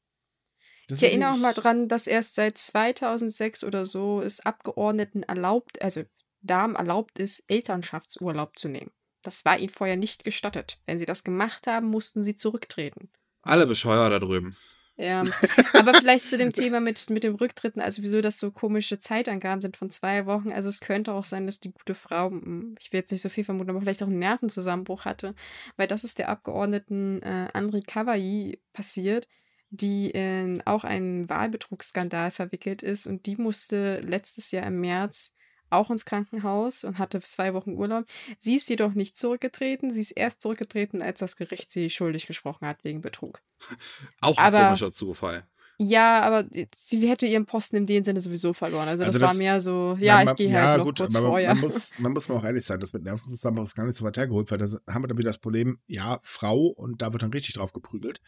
Das ich erinnere auch mal dran, dass erst seit 2006 oder so es Abgeordneten erlaubt, also Damen erlaubt ist, Elternschaftsurlaub zu nehmen. Das war ihnen vorher nicht gestattet. Wenn sie das gemacht haben, mussten sie zurücktreten. Alle Bescheuer da drüben. Ja, aber vielleicht zu dem Thema mit, mit dem Rücktritten, also wieso das so komische Zeitangaben sind von zwei Wochen. Also es könnte auch sein, dass die gute Frau, ich will jetzt nicht so viel vermuten, aber vielleicht auch einen Nervenzusammenbruch hatte, weil das ist der Abgeordneten äh, Andri Kawai passiert die in auch einen Wahlbetrugsskandal verwickelt ist und die musste letztes Jahr im März auch ins Krankenhaus und hatte zwei Wochen Urlaub. Sie ist jedoch nicht zurückgetreten. Sie ist erst zurückgetreten, als das Gericht sie schuldig gesprochen hat wegen Betrug. Auch ein aber, komischer Zufall. Ja, aber sie hätte ihren Posten in dem Sinne sowieso verloren. Also, also das, das, war mehr so, ja, ich gehe halt ja, noch gut, kurz aber vorher. Man muss, man muss mal auch ehrlich sein, das mit Nervenzusammenbruch ist gar nicht so weit hergeholt, weil da haben wir dann wieder das Problem, ja, Frau und da wird dann richtig drauf geprügelt.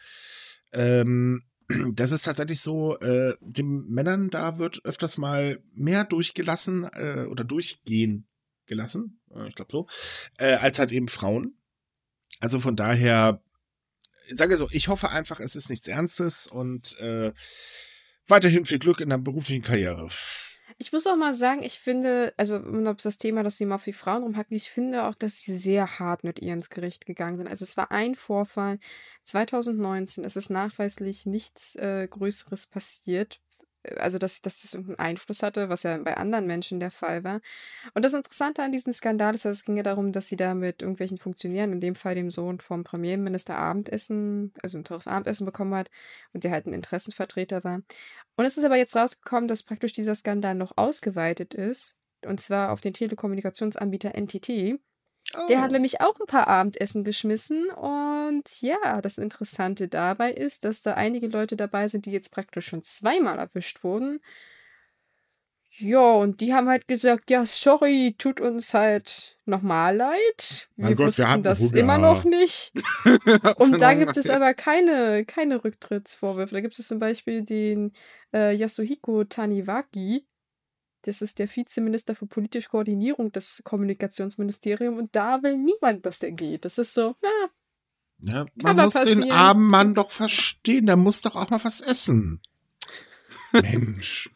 Ähm, das ist tatsächlich so, äh, den Männern da wird öfters mal mehr durchgelassen äh, oder durchgehen gelassen, äh, ich glaube so, äh, als halt eben Frauen. Also von daher, ich sage so, ich hoffe einfach, es ist nichts Ernstes und äh, weiterhin viel Glück in der beruflichen Karriere. Ich muss auch mal sagen, ich finde, also ob das Thema, dass sie mal auf die Frauen rumhacken, ich finde auch, dass sie sehr hart mit ihr ins Gericht gegangen sind. Also es war ein Vorfall 2019, es ist nachweislich nichts äh, Größeres passiert, also dass, dass das irgendeinen Einfluss hatte, was ja bei anderen Menschen der Fall war. Und das Interessante an diesem Skandal ist, dass es ging ja darum, dass sie da mit irgendwelchen Funktionären, in dem Fall dem Sohn vom Premierminister, Abendessen, also ein teures Abendessen bekommen hat und der halt ein Interessenvertreter war. Und es ist aber jetzt rausgekommen, dass praktisch dieser Skandal noch ausgeweitet ist, und zwar auf den Telekommunikationsanbieter NTT. Der hat Oh. nämlich auch ein paar Abendessen geschmissen. Und ja, das Interessante dabei ist, dass da einige Leute dabei sind, die jetzt praktisch schon zweimal erwischt wurden. Ja, und die haben halt gesagt, ja, sorry, tut uns halt nochmal leid. Wir Mein Gott, wir wussten das Hunger. immer noch nicht. Und da gibt es aber keine, keine Rücktrittsvorwürfe. Da gibt es zum Beispiel den äh, Yasuhiko Taniwaki. Das ist der Vizeminister für politische Koordinierung des Kommunikationsministeriums und da will niemand, dass der geht. Das ist so, ja, Ja, Kann man mal muss den passieren. armen Mann doch verstehen, der muss doch auch mal was essen. Mensch.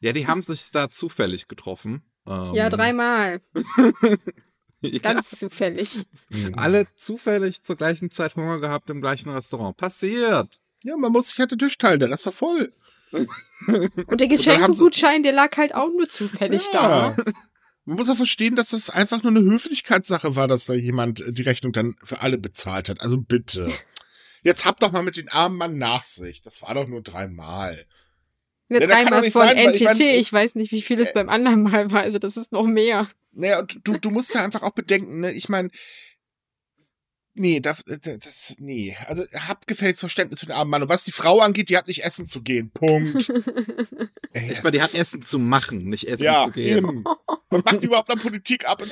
Ja, die haben sich da zufällig getroffen. Ähm, ja, dreimal. ja, Ganz zufällig. alle zufällig zur gleichen Zeit Hunger gehabt im gleichen Restaurant. Passiert. Ja, man muss sich halt den Tisch teilen, der Rest war voll. Und der Geschenkengutschein, der lag halt auch nur zufällig da. Ja. Man muss auch verstehen, dass das einfach nur eine Höflichkeitssache war, dass da jemand äh, die Rechnung dann für alle bezahlt hat. Also bitte. Jetzt habt doch mal mit den armen Mann Nachsicht. Das war doch nur dreimal. Ja, Ja, da dreimal nicht von weil ich NTT. mein, äh, ich weiß nicht, wie viel es beim anderen Mal war. Also, das ist noch mehr. Naja, und du, du musst ja einfach auch bedenken, ne? Ich meine, nee, das, das, nee. Also habt gefälligst Verständnis für den armen Mann. Und was die Frau angeht, die hat nicht essen zu gehen. Punkt. Ey, Ich meine, die hat Essen zu machen, nicht Essen ja, zu geben. eben. Was macht die überhaupt an Politik ab?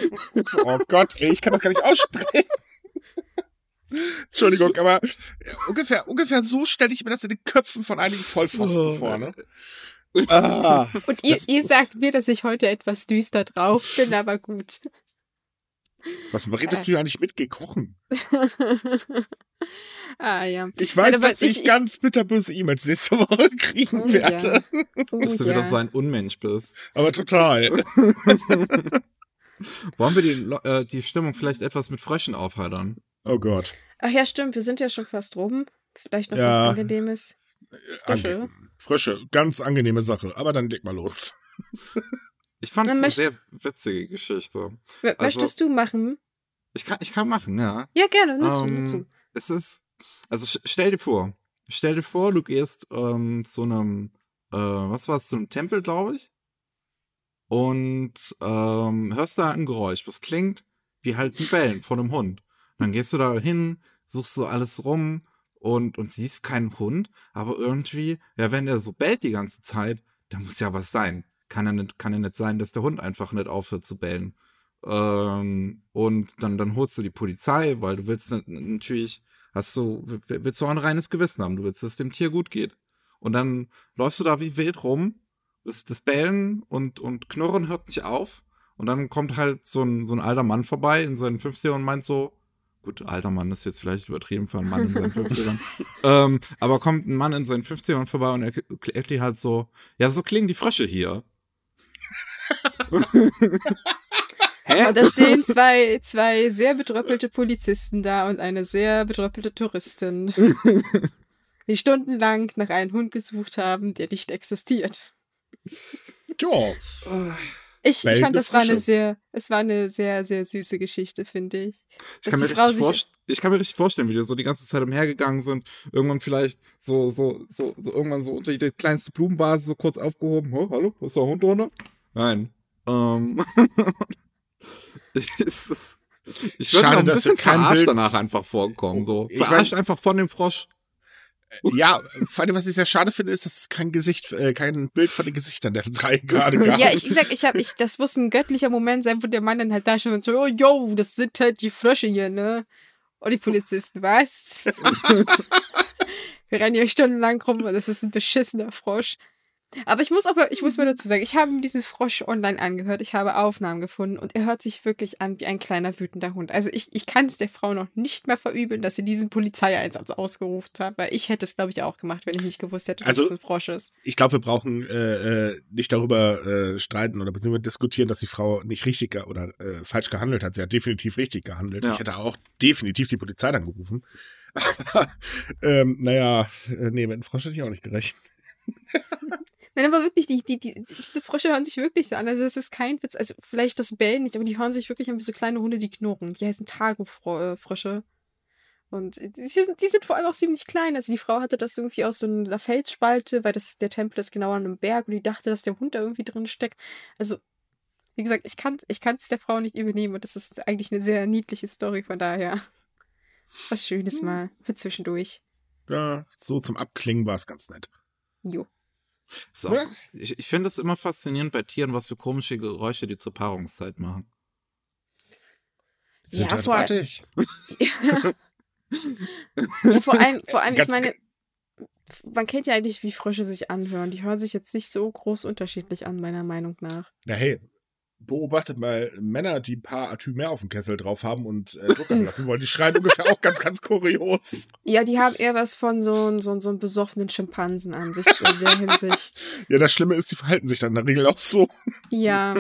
Oh Gott, ey, ich kann das gar nicht aussprechen. Entschuldigung, aber ungefähr, ungefähr so stelle ich mir das in den Köpfen von einigen Vollpfosten Oh. vor, ne? Ah, Und ihr, ihr sagt mir, dass ich heute etwas düster drauf bin, aber gut. Was redest du ja nicht mit? Geh kochen. ah, ja. Ich weiß, Ja, dass ich, ich- ganz bitterböse E-Mails nächste Woche kriegen Oh, werde. Oh, Dass du ja. wieder so ein Unmensch bist. Aber total. Wollen wir die, äh, die Stimmung vielleicht etwas mit Fröschen aufheitern? Oh Gott. Ach ja, stimmt, wir sind ja schon fast rum. Vielleicht noch Ja. was Angenehmes. Frösche. Ange Frösche, ganz angenehme Sache. Aber dann leg mal los. Ich fand es eine sehr witzige Geschichte. Also- Möchtest du machen? Ich kann, ich kann machen, ja. Ja, gerne, nur zu, Ähm, nur zu. Es ist, also st- stell dir vor, stell dir vor, du gehst ähm, zu einem, äh, was war es, zu einem Tempel, glaube ich, und ähm, hörst da ein Geräusch, was klingt wie halt ein Bellen von einem Hund. Und dann gehst du da hin, suchst so alles rum und, und siehst keinen Hund, aber irgendwie, ja, wenn der so bellt die ganze Zeit, da muss ja was sein. Kann ja nicht, kann ja nicht sein, dass der Hund einfach nicht aufhört zu bellen. Ähm, und dann, dann holst du die Polizei, weil du willst nat- natürlich, hast du, willst du auch ein reines Gewissen haben, du willst, dass es dem Tier gut geht. Und dann läufst du da wie wild rum, das, das Bellen und, und Knurren hört nicht auf. Und dann kommt halt so ein, so ein alter Mann vorbei in seinen 50ern und meint so, gut, alter Mann ist jetzt vielleicht übertrieben für einen Mann in seinen 50ern. ähm, aber kommt ein Mann in seinen 50ern vorbei und erklärt die halt so, ja, so klingen die Frösche hier. Hä? Und da stehen zwei, zwei sehr bedröppelte Polizisten da und eine sehr bedröppelte Touristin, die stundenlang nach einem Hund gesucht haben, der nicht existiert. Ja. Ich, ich fand, das war eine sehr, es war eine sehr, sehr süße Geschichte, finde ich. Ich kann, mir richtig vorst- ich kann mir richtig vorstellen, wie die so die ganze Zeit umhergegangen sind. Irgendwann vielleicht so, so, so, so irgendwann so unter die kleinste Blumenvase so kurz aufgehoben. Oh, hallo, ist da ein Hund drunter? Nein. Ähm. ist, ich würde mir Schade, auch ein dass bisschen verarscht Bild- danach einfach vorkommen. So. Ich Verarscht weiß- einfach von dem Frosch. Ja, vor allem, was ich sehr schade finde, ist, dass es kein Gesicht, äh, kein Bild von den Gesichtern der drei gerade gab. Ja, ich, wie gesagt, ich hab, ich, das muss ein göttlicher Moment sein, wo der Mann dann halt da steht und so, oh, yo, das sind halt die Frösche hier, ne? Und die Polizisten, was? Wir rennen hier stundenlang rum und das ist ein beschissener Frosch. Aber ich muss aber, ich muss mal dazu sagen, ich habe mir diesen Frosch online angehört, ich habe Aufnahmen gefunden und er hört sich wirklich an wie ein kleiner wütender Hund. Also ich, ich kann es der Frau noch nicht mehr verübeln, dass sie diesen Polizeieinsatz ausgerufen hat, weil ich hätte es, glaube ich, auch gemacht, wenn ich nicht gewusst hätte, dass Also, es ein Frosch ist. Ich glaube, wir brauchen äh, äh, nicht darüber äh, streiten oder beziehungsweise diskutieren, dass die Frau nicht richtig oder äh, falsch gehandelt hat. Sie hat definitiv richtig gehandelt. Ja. Ich hätte auch definitiv die Polizei dann gerufen. Aber ähm, naja, äh, nee, mit dem Frosch hätte ich auch nicht gerechnet. Nein, aber wirklich, die, die, die, diese Frösche hören sich wirklich so an. Also es ist kein Witz. Also vielleicht das Bellen nicht, aber die hören sich wirklich an wie so kleine Hunde, die knurren. Die heißen Targo-Frösche. Und die sind, die sind vor allem auch ziemlich klein. Also die Frau hatte das irgendwie aus so einer Felsspalte, weil das, der Tempel ist genau an einem Berg und die dachte, dass der Hund da irgendwie drin steckt. Also, wie gesagt, ich kann es ich kann's der Frau nicht übernehmen und das ist eigentlich eine sehr niedliche Story, von daher. Was Schönes mal für zwischendurch. Ja, so zum Abklingen war es ganz nett. Jo. Ist auch, ich ich finde es immer faszinierend bei Tieren, was für komische Geräusche die zur Paarungszeit machen. Sind Ja, ja, vor-. Ja, vor allem, vor allem ich meine, man kennt ja eigentlich, wie Frösche sich anhören. Die hören sich jetzt nicht so groß unterschiedlich an, meiner Meinung nach. Na hey, beobachtet mal Männer, die ein paar Atü mehr auf dem Kessel drauf haben und äh, Druck lassen wollen. Die schreien ungefähr auch ganz, ganz kurios. Ja, die haben eher was von so, einem- so, so einem besoffenen Schimpansen an sich in der Hinsicht. Ja, das Schlimme ist, die verhalten sich dann in der Regel auch so. Ja.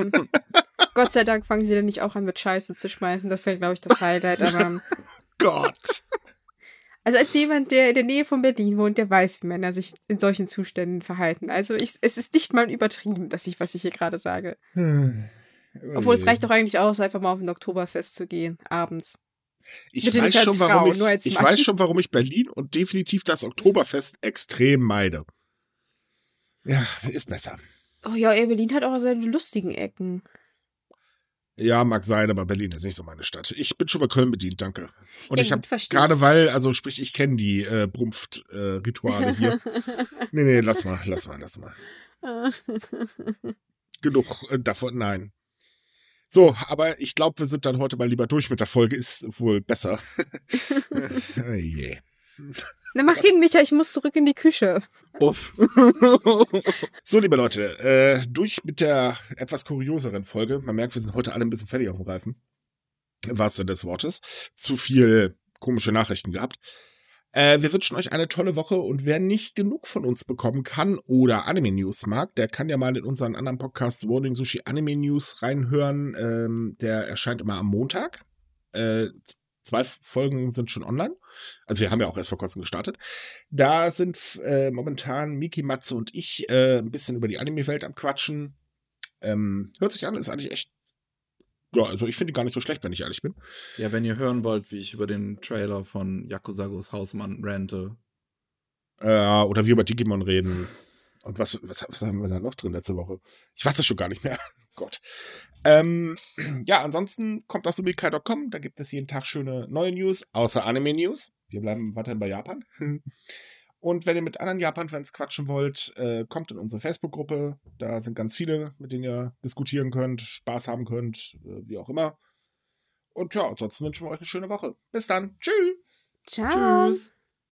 Gott sei Dank fangen sie dann nicht auch an, mit Scheiße zu schmeißen. Das wäre, glaube ich, das Highlight. Aber Gott. also als jemand, der in der Nähe von Berlin wohnt, der weiß, wie Männer sich in solchen Zuständen verhalten. Also ich, es ist nicht mal übertrieben, dass ich, was ich hier gerade sage. Obwohl es reicht doch eigentlich aus, einfach mal auf ein Oktoberfest zu gehen, abends. Ich Bitte weiß schon, warum Frau, ich, nur als ich weiß schon, warum ich Berlin und definitiv das Oktoberfest extrem meide. Ja, ist besser. Oh ja, ey, Berlin hat auch seine lustigen Ecken. Ja, mag sein, aber Berlin ist nicht so meine Stadt. Ich bin schon bei Köln bedient, danke. Und Ja, ich habe gerade weil, also sprich, ich kenne die äh, Brumpft-Rituale hier. nee, nee, lass mal, lass mal, lass mal. Genug äh, davon, nein. So, aber ich glaube, wir sind dann heute mal lieber durch mit der Folge, ist wohl besser. oh je. Na, mach hin, Micha, ich muss zurück in die Küche. Uff. So, liebe Leute, äh, durch mit der etwas kurioseren Folge. Man merkt, wir sind heute alle ein bisschen fertig auf dem Reifen. Im wahrsten Sinne des Wortes. Zu viel komische Nachrichten gehabt. Äh, wir wünschen euch eine tolle Woche und wer nicht genug von uns bekommen kann oder Anime News mag, der kann ja mal in unseren anderen Podcast Warning Sushi Anime News reinhören. Ähm, der erscheint immer am Montag. Äh, zwei Folgen sind schon online. Also wir haben ja auch erst vor kurzem gestartet. Da sind äh, momentan Miki, Matze und ich äh, ein bisschen über die Anime-Welt am Quatschen. Ähm, hört sich an, ist eigentlich echt. Ja, also ich finde die gar nicht so schlecht, wenn ich ehrlich bin. Ja, wenn ihr hören wollt, wie ich über den Trailer von Yakusagos Hausmann rante. Äh, oder wir über Digimon reden. Und was, was, was haben wir da noch drin letzte Woche? Ich weiß es schon gar nicht mehr. Gott. Ähm, ja, ansonsten kommt auf sumikai.com, da gibt es jeden Tag schöne neue News, außer Anime-News. Wir bleiben weiterhin bei Japan. Und wenn ihr mit anderen Japan-Fans quatschen wollt, äh, kommt in unsere Facebook-Gruppe. Da sind ganz viele, mit denen ihr diskutieren könnt, Spaß haben könnt, äh, wie auch immer. Und ja, ansonsten wünschen wir euch eine schöne Woche. Bis dann. Tschüss. Ciao. Tschüss.